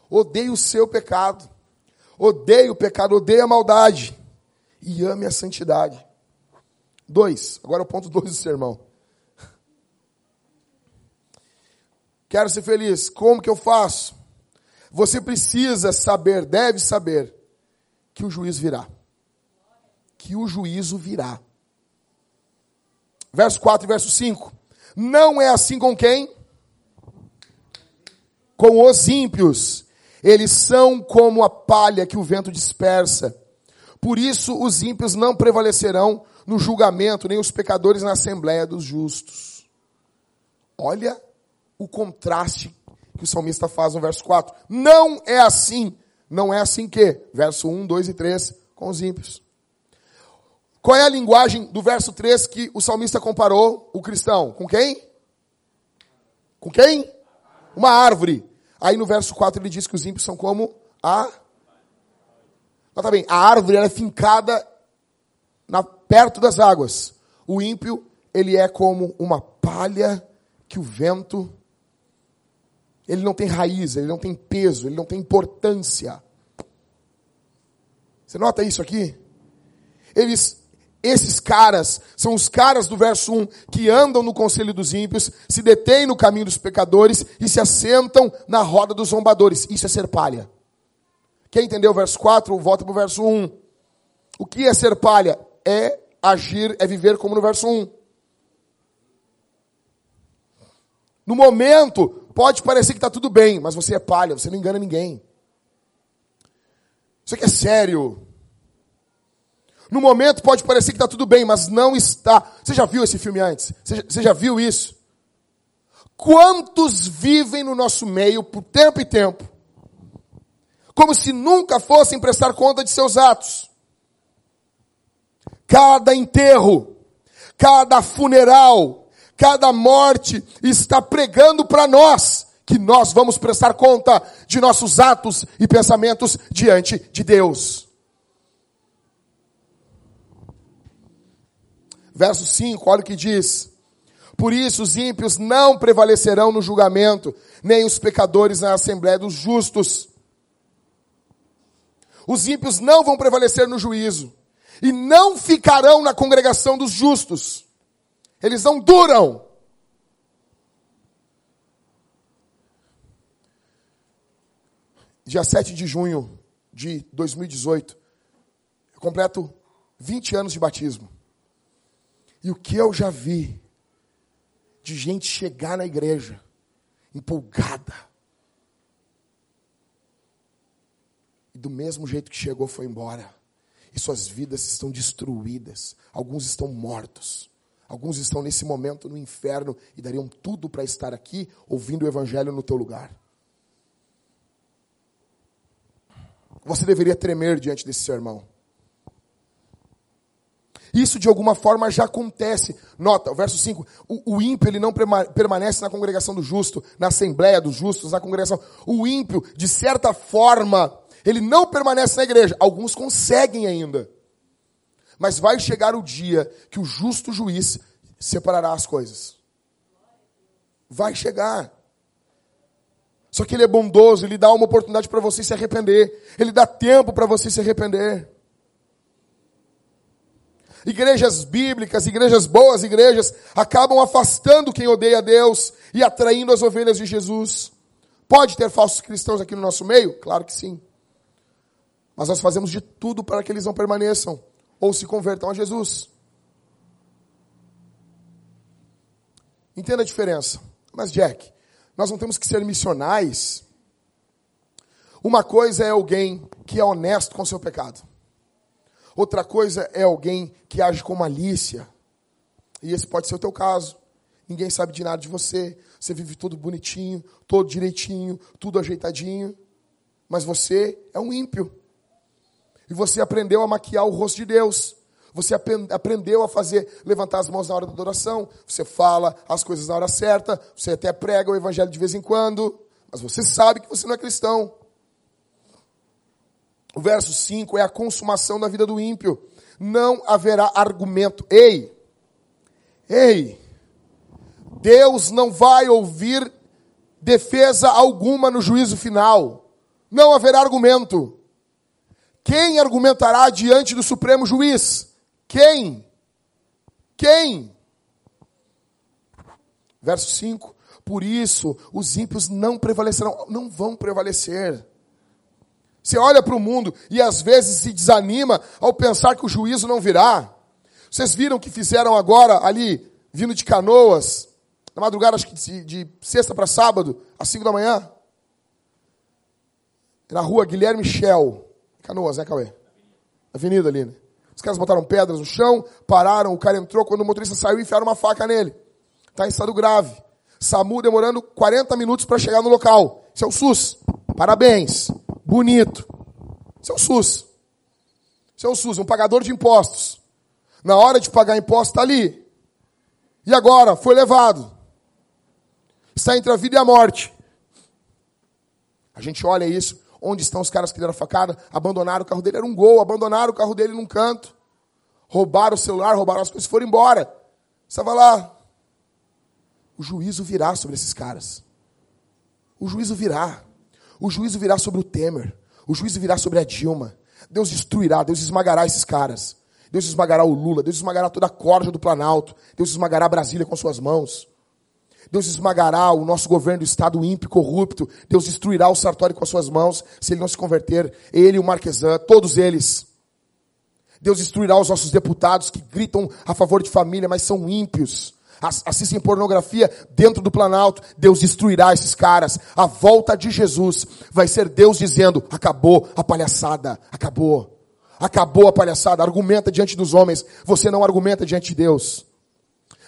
Odeie o seu pecado. Odeie o pecado, odeie a maldade. E ame a santidade. Dois. Agora o ponto dois do sermão. Quero ser feliz. Como que eu faço? Você precisa saber, deve saber, que o juízo virá. Que o juízo virá. Verso 4 e verso 5. Não é assim com quem? Com os ímpios. Eles são como a palha que o vento dispersa. Por isso os ímpios não prevalecerão no julgamento, nem os pecadores na assembleia dos justos. Olha o contraste que o salmista faz no verso 4. Não é assim. Não é assim que? Verso 1, 2 e 3 com os ímpios. Qual é a linguagem do verso 3 que o salmista comparou o cristão? Com quem? Com quem? Uma árvore. Aí no verso 4 ele diz que os ímpios são como a. Nota bem, a árvore é fincada na, perto das águas. O ímpio, ele é como uma palha que o vento ele não tem raiz, ele não tem peso, ele não tem importância. Você nota isso aqui? Eles, esses caras, são os caras do verso 1 que andam no conselho dos ímpios, se detêm no caminho dos pecadores e se assentam na roda dos zombadores. Isso é ser palha. Quem entendeu o verso 4, volta para o verso 1. O que é ser palha? É agir, é viver como no verso 1. No momento, pode parecer que está tudo bem, mas você é palha, você não engana ninguém. Isso aqui é sério. No momento pode parecer que está tudo bem, mas não está. Você já viu esse filme antes? Você já, você já viu isso? Quantos vivem no nosso meio por tempo e tempo, como se nunca fossem prestar conta de seus atos? Cada enterro, cada funeral, cada morte está pregando para nós que nós vamos prestar conta de nossos atos e pensamentos diante de Deus. Verso 5, olha o que diz. Por isso os ímpios não prevalecerão no julgamento, nem os pecadores na assembléia dos justos. Os ímpios não vão prevalecer no juízo, e não ficarão na congregação dos justos. Eles não duram. Dia 7 de junho de 2018, eu completo 20 anos de batismo. E o que eu já vi de gente chegar na igreja empolgada. E do mesmo jeito que chegou, foi embora. E suas vidas estão destruídas. Alguns estão mortos. Alguns estão nesse momento no inferno e dariam tudo para estar aqui ouvindo o evangelho no teu lugar. Você deveria tremer diante desse sermão. Isso de alguma forma já acontece. Nota, o verso 5. O, o ímpio ele não permanece na congregação do justo, na assembleia dos justos, na congregação. O ímpio, de certa forma, ele não permanece na igreja. Alguns conseguem ainda. Mas vai chegar o dia que o justo juiz separará as coisas. Vai chegar. Só que ele é bondoso, ele dá uma oportunidade para você se arrepender. Ele dá tempo para você se arrepender igrejas bíblicas, igrejas boas, igrejas, acabam afastando quem odeia a Deus e atraindo as ovelhas de Jesus. Pode ter falsos cristãos aqui no nosso meio? Claro que sim. Mas nós fazemos de tudo para que eles não permaneçam ou se convertam a Jesus. Entenda a diferença. Mas, Jack, nós não temos que ser missionais. Uma coisa é alguém que é honesto com seu pecado. Outra coisa é alguém que age com malícia. E esse pode ser o teu caso. Ninguém sabe de nada de você. Você vive tudo bonitinho, todo direitinho, tudo ajeitadinho. Mas você é um ímpio. E você aprendeu a maquiar o rosto de Deus. Você aprendeu a fazer, levantar as mãos na hora da adoração. Você fala as coisas na hora certa. Você até prega o evangelho de vez em quando. Mas você sabe que você não é cristão. O verso 5 é a consumação da vida do ímpio. Não haverá argumento. Ei, ei, Deus não vai ouvir defesa alguma no juízo final. Não haverá argumento. Quem argumentará diante do Supremo Juiz? Quem? Quem? Verso 5. Por isso, os ímpios não prevalecerão, não vão prevalecer. Você olha para o mundo e às vezes se desanima ao pensar que o juízo não virá. Vocês viram o que fizeram agora ali, vindo de canoas, na madrugada, acho que de, de sexta para sábado, às cinco da manhã? Na rua Guilherme Shell. Canoas, né, Cauê? Avenida ali, né? Os caras botaram pedras no chão, pararam, o cara entrou, quando o motorista saiu, enfiaram uma faca nele. Está em estado grave. SAMU demorando 40 minutos para chegar no local. Isso é o SUS. Parabéns bonito. Isso é o SUS. Isso é o SUS, um pagador de impostos. Na hora de pagar imposto, está ali. E agora? Foi levado. Está entre a vida e a morte. A gente olha isso. Onde estão os caras que deram a facada? Abandonaram o carro dele. Era um gol. Abandonaram o carro dele num canto. Roubaram o celular, roubaram as coisas e foram embora. Estava lá. O juízo virá sobre esses caras. O juízo virá. O juízo virá sobre o Temer. O juízo virá sobre a Dilma. Deus destruirá, Deus esmagará esses caras. Deus esmagará o Lula, Deus esmagará toda a corja do Planalto. Deus esmagará Brasília com suas mãos. Deus esmagará o nosso governo do Estado ímpio, corrupto. Deus destruirá o Sartori com as suas mãos, se ele não se converter. Ele o Marquesan, todos eles. Deus destruirá os nossos deputados que gritam a favor de família, mas são ímpios assistem pornografia dentro do Planalto, Deus destruirá esses caras. A volta de Jesus vai ser Deus dizendo: acabou a palhaçada, acabou. Acabou a palhaçada. Argumenta diante dos homens. Você não argumenta diante de Deus.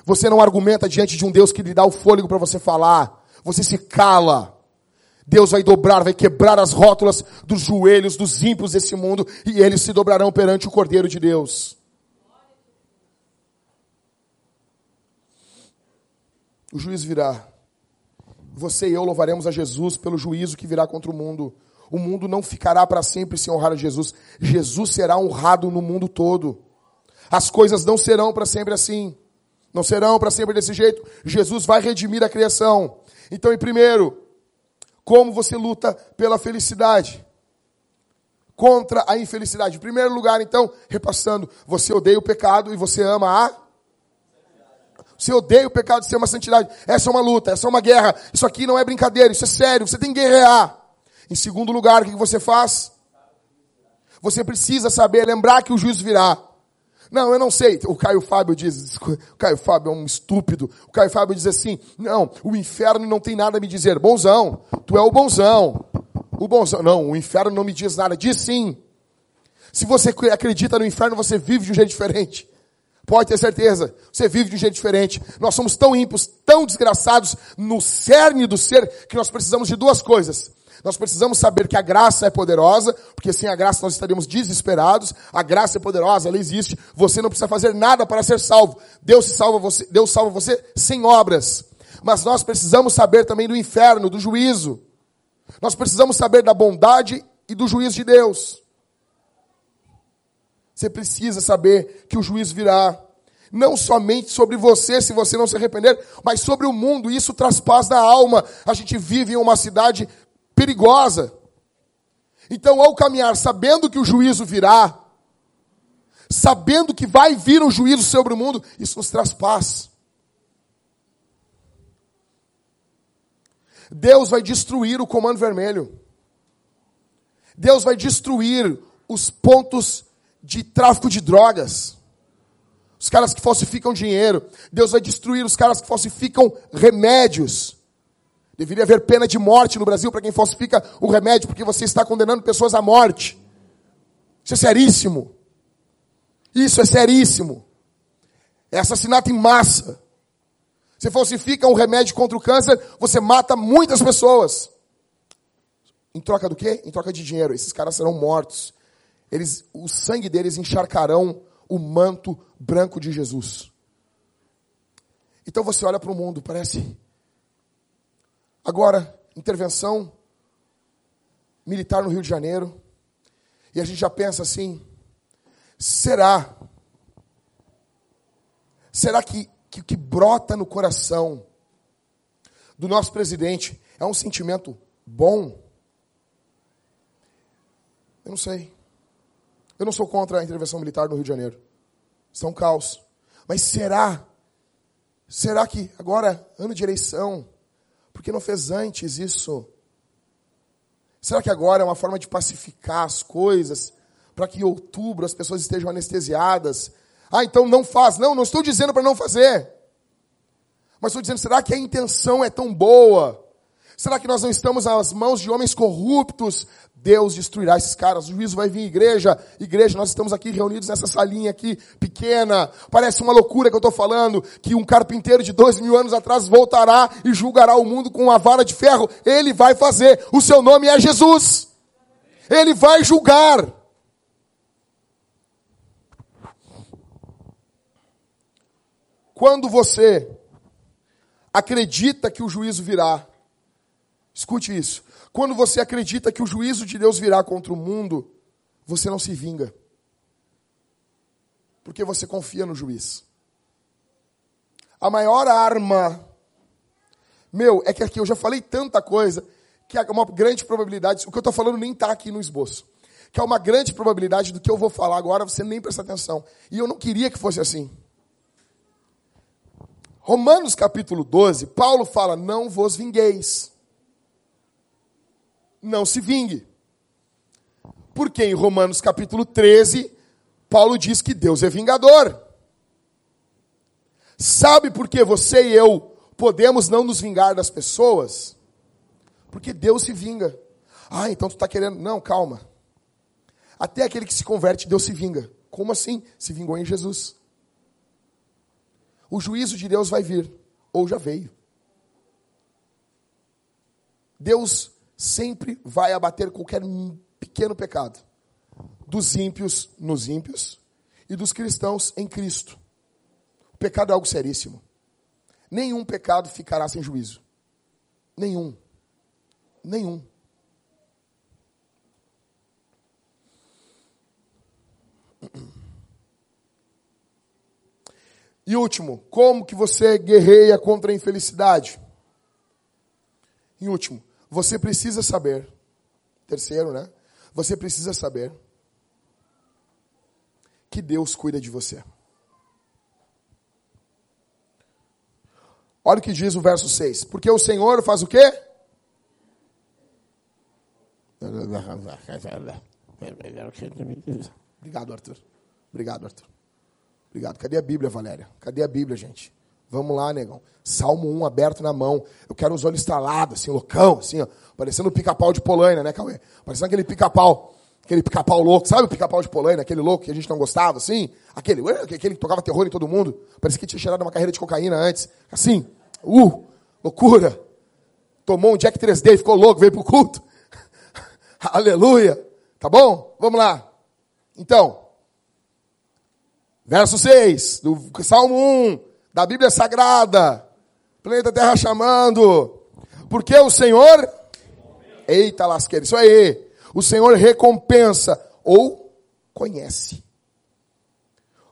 Você não argumenta diante de um Deus que lhe dá o fôlego para você falar. Você se cala. Deus vai dobrar, vai quebrar as rótulas dos joelhos dos ímpios desse mundo e eles se dobrarão perante o Cordeiro de Deus. O juiz virá. Você e eu louvaremos a Jesus pelo juízo que virá contra o mundo. O mundo não ficará para sempre sem honrar a Jesus. Jesus será honrado no mundo todo. As coisas não serão para sempre assim. Não serão para sempre desse jeito. Jesus vai redimir a criação. Então, em primeiro, como você luta pela felicidade? Contra a infelicidade. Em primeiro lugar, então, repassando, você odeia o pecado e você ama a você odeia o pecado, você ama a santidade. Essa é uma luta, essa é uma guerra. Isso aqui não é brincadeira, isso é sério. Você tem que guerrear. Em segundo lugar, o que você faz? Você precisa saber, lembrar que o juízo virá. Não, eu não sei. O Caio Fábio diz, o Caio Fábio é um estúpido. O Caio Fábio diz assim: não, o inferno não tem nada a me dizer. Bonzão, tu é o bonzão. O bonzão. Não, o inferno não me diz nada. Diz sim. Se você acredita no inferno, você vive de um jeito diferente. Pode ter certeza, você vive de um jeito diferente. Nós somos tão ímpios, tão desgraçados no cerne do ser, que nós precisamos de duas coisas. Nós precisamos saber que a graça é poderosa, porque sem a graça nós estaríamos desesperados. A graça é poderosa, ela existe. Você não precisa fazer nada para ser salvo. Deus salva você, Deus salva você sem obras. Mas nós precisamos saber também do inferno, do juízo. Nós precisamos saber da bondade e do juízo de Deus. Você precisa saber que o juízo virá. Não somente sobre você, se você não se arrepender, mas sobre o mundo. Isso traz paz na alma. A gente vive em uma cidade perigosa. Então, ao caminhar sabendo que o juízo virá, sabendo que vai vir um juízo sobre o mundo, isso nos traz paz. Deus vai destruir o comando vermelho. Deus vai destruir os pontos de tráfico de drogas. Os caras que falsificam dinheiro. Deus vai destruir os caras que falsificam remédios. Deveria haver pena de morte no Brasil para quem falsifica o remédio, porque você está condenando pessoas à morte. Isso é seríssimo. Isso é seríssimo. É assassinato em massa. Você falsifica um remédio contra o câncer, você mata muitas pessoas. Em troca do quê? Em troca de dinheiro. Esses caras serão mortos. Eles, o sangue deles encharcarão o manto branco de Jesus. Então você olha para o mundo, parece Agora, intervenção militar no Rio de Janeiro. E a gente já pensa assim: será? Será que que, que brota no coração do nosso presidente é um sentimento bom? Eu não sei. Eu não sou contra a intervenção militar no Rio de Janeiro. São é caos. Mas será? Será que agora, ano de eleição, por que não fez antes isso? Será que agora é uma forma de pacificar as coisas? Para que em outubro as pessoas estejam anestesiadas? Ah, então não faz. Não, não estou dizendo para não fazer. Mas estou dizendo, será que a intenção é tão boa? Será que nós não estamos às mãos de homens corruptos? Deus destruirá esses caras. O juízo vai vir, igreja. Igreja, nós estamos aqui reunidos nessa salinha aqui, pequena. Parece uma loucura que eu estou falando, que um carpinteiro de dois mil anos atrás voltará e julgará o mundo com uma vara de ferro. Ele vai fazer. O seu nome é Jesus. Ele vai julgar. Quando você acredita que o juízo virá, Escute isso. Quando você acredita que o juízo de Deus virá contra o mundo, você não se vinga. Porque você confia no juiz. A maior arma, meu, é que aqui eu já falei tanta coisa que há uma grande probabilidade, o que eu estou falando nem está aqui no esboço, que há uma grande probabilidade do que eu vou falar agora você nem presta atenção. E eu não queria que fosse assim. Romanos capítulo 12, Paulo fala: Não vos vingueis não se vingue. Porque em Romanos capítulo 13, Paulo diz que Deus é vingador. Sabe por que você e eu podemos não nos vingar das pessoas? Porque Deus se vinga. Ah, então tu está querendo. Não, calma. Até aquele que se converte, Deus se vinga. Como assim? Se vingou em Jesus. O juízo de Deus vai vir, ou já veio. Deus sempre vai abater qualquer pequeno pecado. Dos ímpios nos ímpios e dos cristãos em Cristo. O pecado é algo seríssimo. Nenhum pecado ficará sem juízo. Nenhum. Nenhum. E último, como que você guerreia contra a infelicidade? Em último, você precisa saber. Terceiro, né? Você precisa saber que Deus cuida de você. Olha o que diz o verso 6. Porque o Senhor faz o quê? Obrigado, Arthur. Obrigado, Arthur. Obrigado. Cadê a Bíblia, Valéria? Cadê a Bíblia, gente? Vamos lá, negão. Salmo 1 aberto na mão. Eu quero os olhos estralados, assim, loucão, assim, ó. Parecendo o pica-pau de Polaina, né, Cauê? Parecendo aquele pica-pau. Aquele pica-pau louco. Sabe o pica-pau de Polaina? Aquele louco que a gente não gostava, assim? Aquele, aquele que tocava terror em todo mundo. Parecia que tinha cheirado uma carreira de cocaína antes. Assim. Uh, loucura. Tomou um Jack 3D, ficou louco, veio pro culto. Aleluia. Tá bom? Vamos lá. Então, verso 6 do Salmo 1 da Bíblia Sagrada. Planeta Terra chamando. Porque o Senhor. Eita lasqueira, isso aí. O Senhor recompensa ou conhece.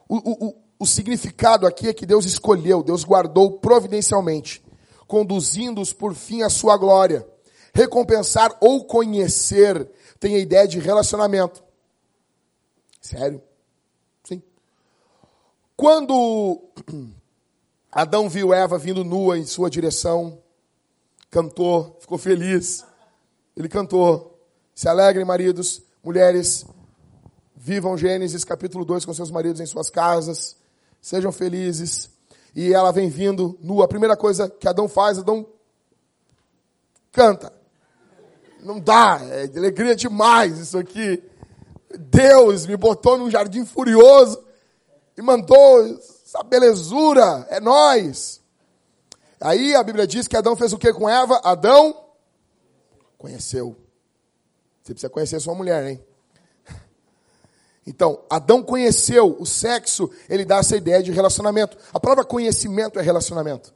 O, o, o, o significado aqui é que Deus escolheu, Deus guardou providencialmente, conduzindo-os por fim à sua glória. Recompensar ou conhecer tem a ideia de relacionamento. Sério? Sim. Quando Adão viu Eva vindo nua em sua direção, cantou, ficou feliz. Ele cantou. Se alegrem, maridos, mulheres, vivam Gênesis capítulo 2 com seus maridos em suas casas, sejam felizes. E ela vem vindo nua. A primeira coisa que Adão faz, Adão canta. Não dá, é alegria demais isso aqui. Deus me botou num jardim furioso e mandou essa belezura, é nós. Aí a Bíblia diz que Adão fez o que com Eva? Adão conheceu. Você precisa conhecer sua mulher, hein? Então, Adão conheceu o sexo, ele dá essa ideia de relacionamento. A palavra conhecimento é relacionamento.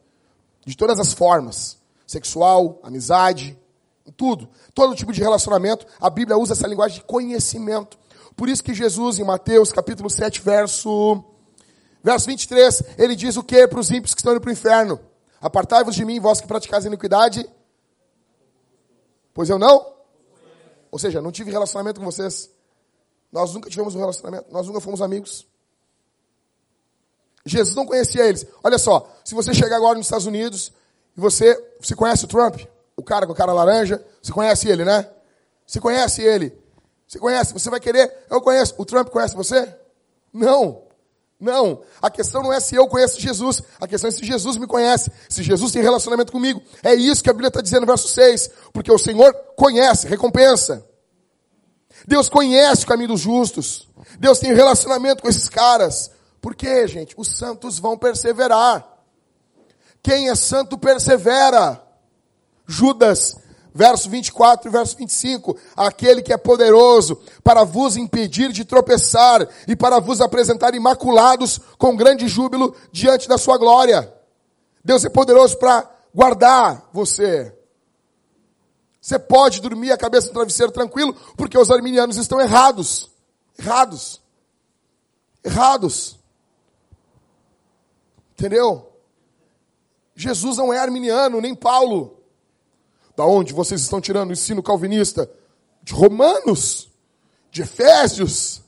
De todas as formas. Sexual, amizade, tudo. Todo tipo de relacionamento, a Bíblia usa essa linguagem de conhecimento. Por isso que Jesus, em Mateus capítulo 7, verso, verso 23, ele diz o que para os ímpios que estão indo para o inferno? Apartai-vos de mim, vós que praticais iniquidade. Pois eu não? Ou seja, não tive relacionamento com vocês. Nós nunca tivemos um relacionamento, nós nunca fomos amigos. Jesus não conhecia eles. Olha só, se você chegar agora nos Estados Unidos e você, você conhece o Trump? O cara com a cara laranja, você conhece ele, né? Você conhece ele. Você conhece, você vai querer, eu conheço. O Trump conhece você? Não. Não. A questão não é se eu conheço Jesus. A questão é se Jesus me conhece. Se Jesus tem relacionamento comigo. É isso que a Bíblia está dizendo no verso 6. Porque o Senhor conhece, recompensa. Deus conhece o caminho dos justos. Deus tem relacionamento com esses caras. Por quê, gente? Os santos vão perseverar. Quem é santo persevera. Judas, verso 24 e verso 25, aquele que é poderoso para vos impedir de tropeçar e para vos apresentar imaculados com grande júbilo diante da sua glória. Deus é poderoso para guardar você. Você pode dormir a cabeça no travesseiro tranquilo, porque os arminianos estão errados. Errados. Errados. Entendeu? Jesus não é arminiano, nem Paulo. Da onde vocês estão tirando o ensino calvinista? De Romanos, de Efésios.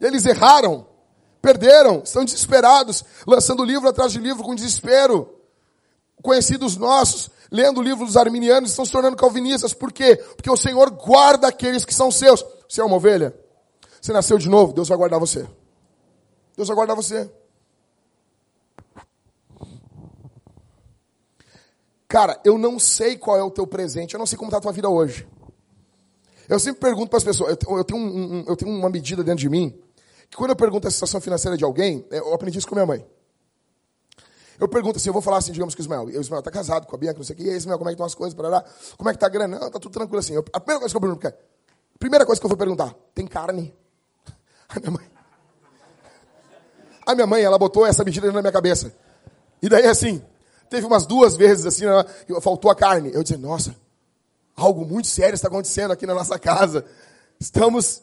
Eles erraram, perderam, estão desesperados, lançando livro atrás de livro com desespero. Conhecidos nossos, lendo o livro dos arminianos, estão se tornando calvinistas. Por quê? Porque o Senhor guarda aqueles que são seus. Você é uma ovelha? Você nasceu de novo? Deus vai guardar você. Deus vai guardar você. Cara, eu não sei qual é o teu presente, eu não sei como está a tua vida hoje. Eu sempre pergunto para as pessoas, eu tenho, um, um, eu tenho uma medida dentro de mim, que quando eu pergunto a situação financeira de alguém, eu aprendi isso com minha mãe. Eu pergunto assim, eu vou falar assim, digamos que o Ismael, o Ismael está casado com a Bianca, não sei o quê, e aí, Ismael, como é que estão as coisas, parará? como é que está a grana? Não, está tudo tranquilo assim. Eu, a primeira coisa que eu pergunto, a primeira coisa que eu vou perguntar, tem carne? A minha mãe, a minha mãe, ela botou essa medida na minha cabeça. E daí, assim, teve umas duas vezes, assim, faltou a carne. Eu disse, nossa, algo muito sério está acontecendo aqui na nossa casa. Estamos.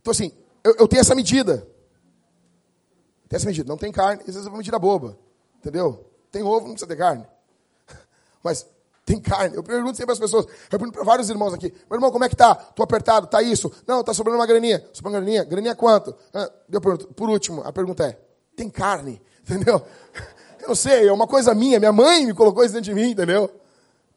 Então, assim, eu, eu tenho essa medida. Tem essa medida. Não tem carne, às vezes é uma medida boba. Entendeu? Tem ovo, não precisa ter carne. Mas tem carne. Eu pergunto sempre às pessoas, eu pergunto para vários irmãos aqui, meu irmão, como é que tá? Tô apertado, tá isso? Não, tá sobrando uma graninha. Sobrando graninha? Graninha quanto? Ah, eu pergunto, por último, a pergunta é, tem carne? Entendeu? Eu sei, é uma coisa minha, minha mãe me colocou isso dentro de mim, entendeu?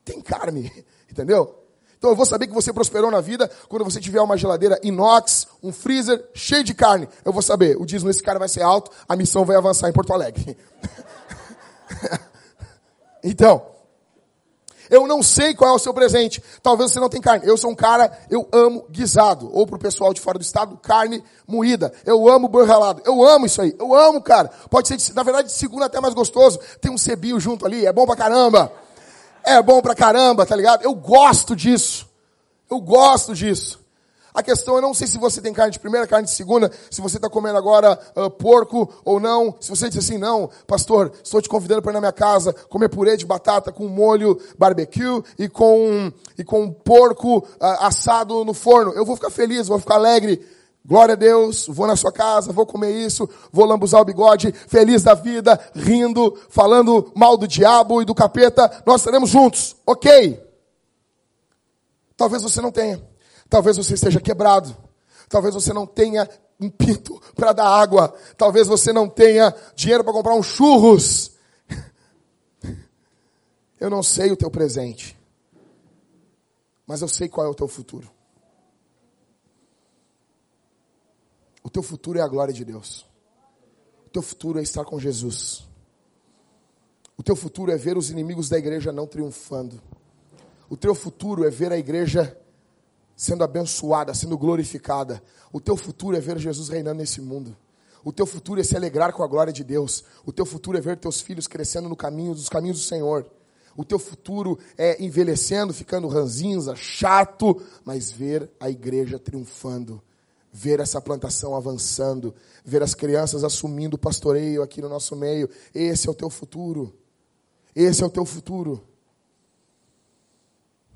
Tem carne, entendeu? Então eu vou saber que você prosperou na vida quando você tiver uma geladeira inox, um freezer cheio de carne. Eu vou saber, o dízimo desse cara vai ser alto, a missão vai avançar em Porto Alegre. então, eu não sei qual é o seu presente. Talvez você não tenha carne. Eu sou um cara, eu amo guisado. Ou pro pessoal de fora do estado, carne moída. Eu amo boi ralado. Eu amo isso aí. Eu amo, cara. Pode ser, na verdade, de segunda até mais gostoso. Tem um cebinho junto ali. É bom pra caramba. É bom pra caramba, tá ligado? Eu gosto disso. Eu gosto disso. A questão é não sei se você tem carne de primeira, carne de segunda, se você está comendo agora uh, porco ou não. Se você diz assim, não, pastor, estou te convidando para ir na minha casa comer purê de batata com molho barbecue e com, e com porco uh, assado no forno. Eu vou ficar feliz, vou ficar alegre. Glória a Deus, vou na sua casa, vou comer isso, vou lambuzar o bigode, feliz da vida, rindo, falando mal do diabo e do capeta, nós estaremos juntos, ok? Talvez você não tenha. Talvez você esteja quebrado. Talvez você não tenha um pinto para dar água. Talvez você não tenha dinheiro para comprar um churros. Eu não sei o teu presente. Mas eu sei qual é o teu futuro. O teu futuro é a glória de Deus. O teu futuro é estar com Jesus. O teu futuro é ver os inimigos da igreja não triunfando. O teu futuro é ver a igreja sendo abençoada, sendo glorificada. O teu futuro é ver Jesus reinando nesse mundo. O teu futuro é se alegrar com a glória de Deus. O teu futuro é ver teus filhos crescendo no caminho dos caminhos do Senhor. O teu futuro é envelhecendo, ficando ranzinza, chato, mas ver a igreja triunfando, ver essa plantação avançando, ver as crianças assumindo o pastoreio aqui no nosso meio. Esse é o teu futuro. Esse é o teu futuro.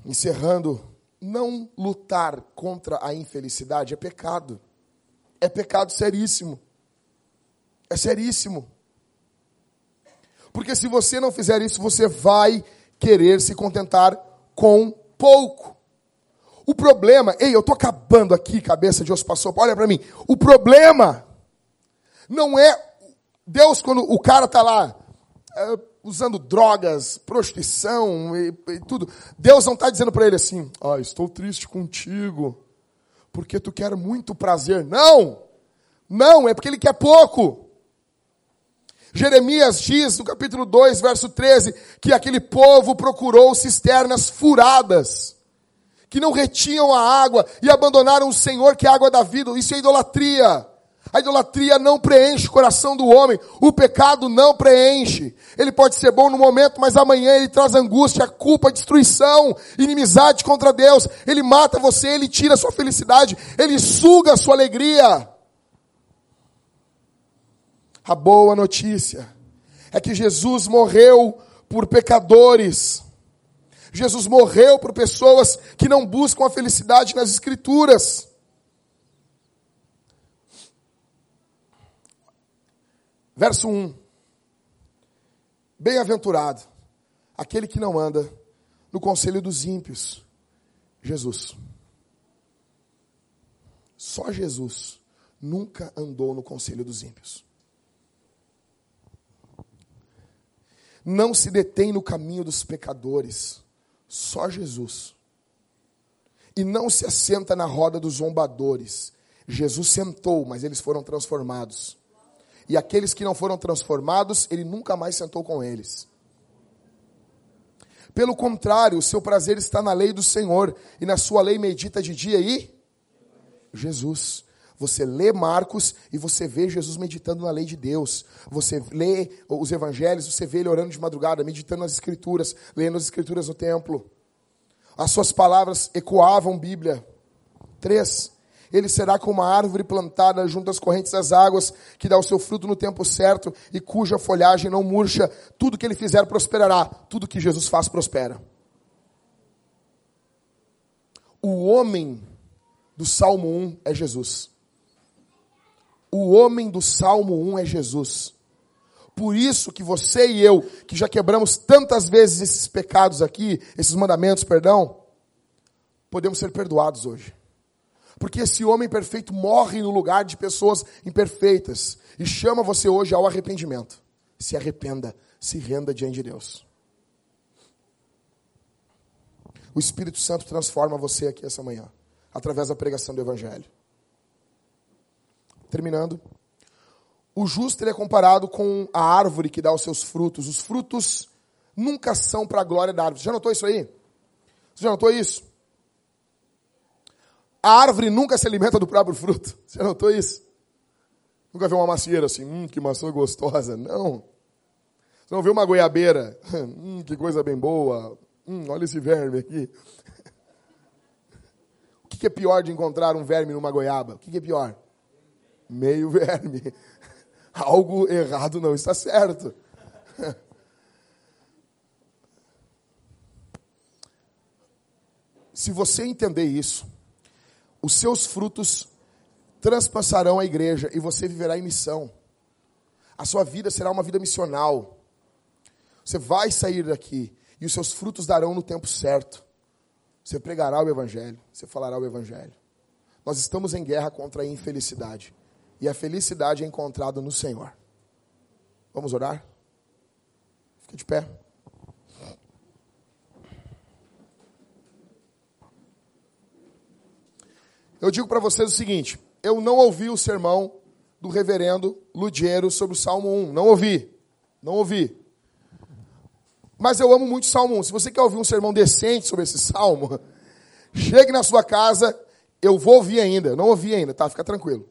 Encerrando não lutar contra a infelicidade é pecado. É pecado seríssimo. É seríssimo. Porque se você não fizer isso, você vai querer se contentar com pouco. O problema, ei, eu tô acabando aqui, cabeça de osso passou, olha para mim. O problema não é Deus quando o cara tá lá, é, usando drogas, prostituição e, e tudo. Deus não está dizendo para ele assim: ah, estou triste contigo, porque tu quer muito prazer. Não! Não, é porque ele quer pouco. Jeremias diz no capítulo 2, verso 13, que aquele povo procurou cisternas furadas, que não retinham a água e abandonaram o Senhor, que é a água da vida. Isso é idolatria. A idolatria não preenche o coração do homem. O pecado não preenche. Ele pode ser bom no momento, mas amanhã ele traz angústia, culpa, destruição, inimizade contra Deus. Ele mata você, ele tira a sua felicidade, ele suga a sua alegria. A boa notícia é que Jesus morreu por pecadores. Jesus morreu por pessoas que não buscam a felicidade nas Escrituras. Verso 1. Bem-aventurado aquele que não anda no conselho dos ímpios. Jesus. Só Jesus nunca andou no conselho dos ímpios. Não se detém no caminho dos pecadores. Só Jesus. E não se assenta na roda dos zombadores. Jesus sentou, mas eles foram transformados e aqueles que não foram transformados, ele nunca mais sentou com eles. Pelo contrário, o seu prazer está na lei do Senhor, e na sua lei medita de dia e Jesus. Você lê Marcos e você vê Jesus meditando na lei de Deus. Você lê os evangelhos, você vê ele orando de madrugada, meditando nas escrituras, lendo as escrituras no templo. As suas palavras ecoavam Bíblia. Três, ele será como uma árvore plantada junto às correntes das águas, que dá o seu fruto no tempo certo e cuja folhagem não murcha. Tudo que ele fizer prosperará. Tudo que Jesus faz prospera. O homem do Salmo 1 é Jesus. O homem do Salmo 1 é Jesus. Por isso que você e eu, que já quebramos tantas vezes esses pecados aqui, esses mandamentos, perdão, podemos ser perdoados hoje. Porque esse homem perfeito morre no lugar de pessoas imperfeitas e chama você hoje ao arrependimento. Se arrependa, se renda diante de Deus. O Espírito Santo transforma você aqui essa manhã, através da pregação do Evangelho. Terminando. O justo é comparado com a árvore que dá os seus frutos. Os frutos nunca são para a glória da árvore. Você já notou isso aí? Você já notou isso? A árvore nunca se alimenta do próprio fruto. Você notou isso? Nunca viu uma macieira assim, hum, que maçã gostosa. Não. Você não viu uma goiabeira, hum, que coisa bem boa. Hum, olha esse verme aqui. O que é pior de encontrar um verme numa goiaba? O que é pior? Meio verme. Algo errado não está certo. Se você entender isso, os seus frutos transpassarão a igreja e você viverá em missão. A sua vida será uma vida missional. Você vai sair daqui e os seus frutos darão no tempo certo. Você pregará o evangelho, você falará o evangelho. Nós estamos em guerra contra a infelicidade e a felicidade é encontrada no Senhor. Vamos orar? Fique de pé. Eu digo para vocês o seguinte: eu não ouvi o sermão do reverendo Ludiero sobre o Salmo 1. Não ouvi. Não ouvi. Mas eu amo muito o Salmo 1. Se você quer ouvir um sermão decente sobre esse salmo, chegue na sua casa. Eu vou ouvir ainda. Não ouvi ainda, tá? Fica tranquilo.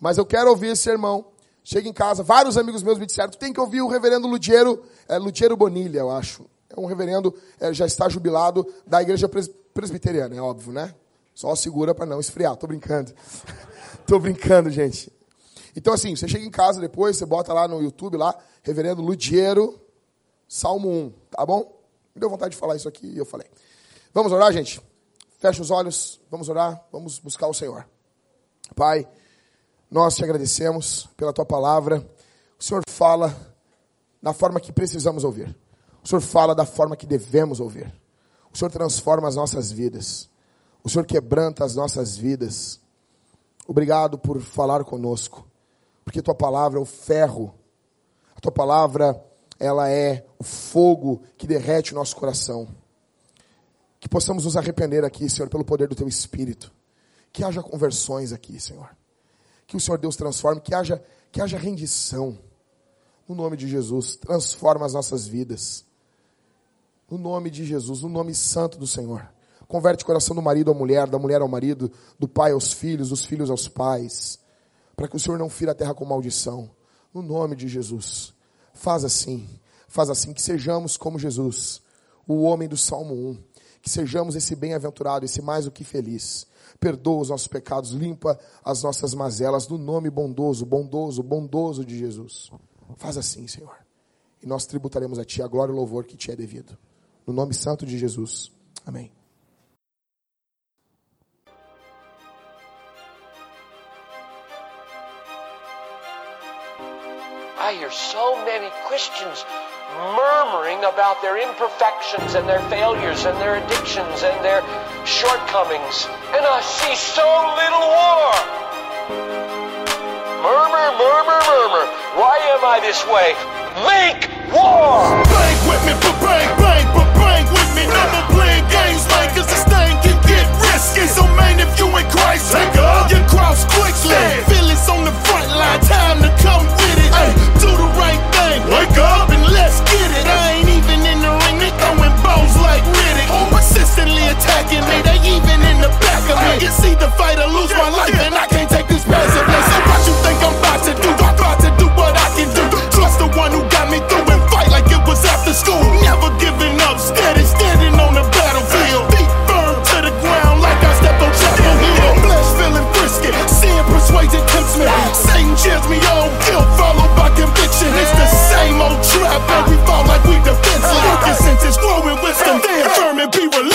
Mas eu quero ouvir esse sermão. Chega em casa. Vários amigos meus me disseram: tu tem que ouvir o reverendo Ludiero, é, Ludiero Bonilha, eu acho. É um reverendo, é, já está jubilado da igreja pres presbiteriana, é óbvio, né? Só segura para não esfriar. Tô brincando. Tô brincando, gente. Então, assim, você chega em casa depois, você bota lá no YouTube, lá, Reverendo Ludiero, Salmo 1, tá bom? Me deu vontade de falar isso aqui e eu falei. Vamos orar, gente? Fecha os olhos, vamos orar, vamos buscar o Senhor. Pai, nós te agradecemos pela tua palavra. O Senhor fala da forma que precisamos ouvir. O Senhor fala da forma que devemos ouvir. O Senhor transforma as nossas vidas. O Senhor quebranta as nossas vidas. Obrigado por falar conosco, porque tua palavra é o ferro, a tua palavra ela é o fogo que derrete o nosso coração. Que possamos nos arrepender aqui, Senhor, pelo poder do teu Espírito. Que haja conversões aqui, Senhor. Que o Senhor Deus transforme, que haja, que haja rendição. No nome de Jesus, transforma as nossas vidas. No nome de Jesus, no nome santo do Senhor. Converte o coração do marido à mulher, da mulher ao marido, do pai aos filhos, dos filhos aos pais. Para que o Senhor não fira a terra com maldição. No nome de Jesus. Faz assim. Faz assim que sejamos como Jesus, o homem do Salmo 1. Que sejamos esse bem-aventurado, esse mais do que feliz. Perdoa os nossos pecados, limpa as nossas mazelas, no nome bondoso, bondoso, bondoso de Jesus. Faz assim, Senhor. E nós tributaremos a Ti a glória e o louvor que Te é devido. No nome santo de Jesus. Amém. I hear so many Christians murmuring about their imperfections and their failures and their addictions and their shortcomings. And I see so little war. Murmur, murmur, murmur. Why am I this way? Make war! Bang with me, but bang, bang, but bang with me. Never playing games, man, cause this thing can get risky. So, man, if you in Christ, take up your cross quickly. Feelings on the front line, time to come Wake up and let's get it. I ain't even in the ring, they throwing bones like Riddick. Oh, persistently attacking me, they even in the back of me. You see the fighter lose my life, and I can't take this passively. So what you think I'm about to do? I'm about to do what I can do. Trust the one who got me through and fight like it was after school. Never giving up, steady standing on the battlefield. Feet firm to the ground like I stepped on Chapel Hill. Flesh feeling frisky, sin persuades and tempts me. Satan cheers me on. be relaxed.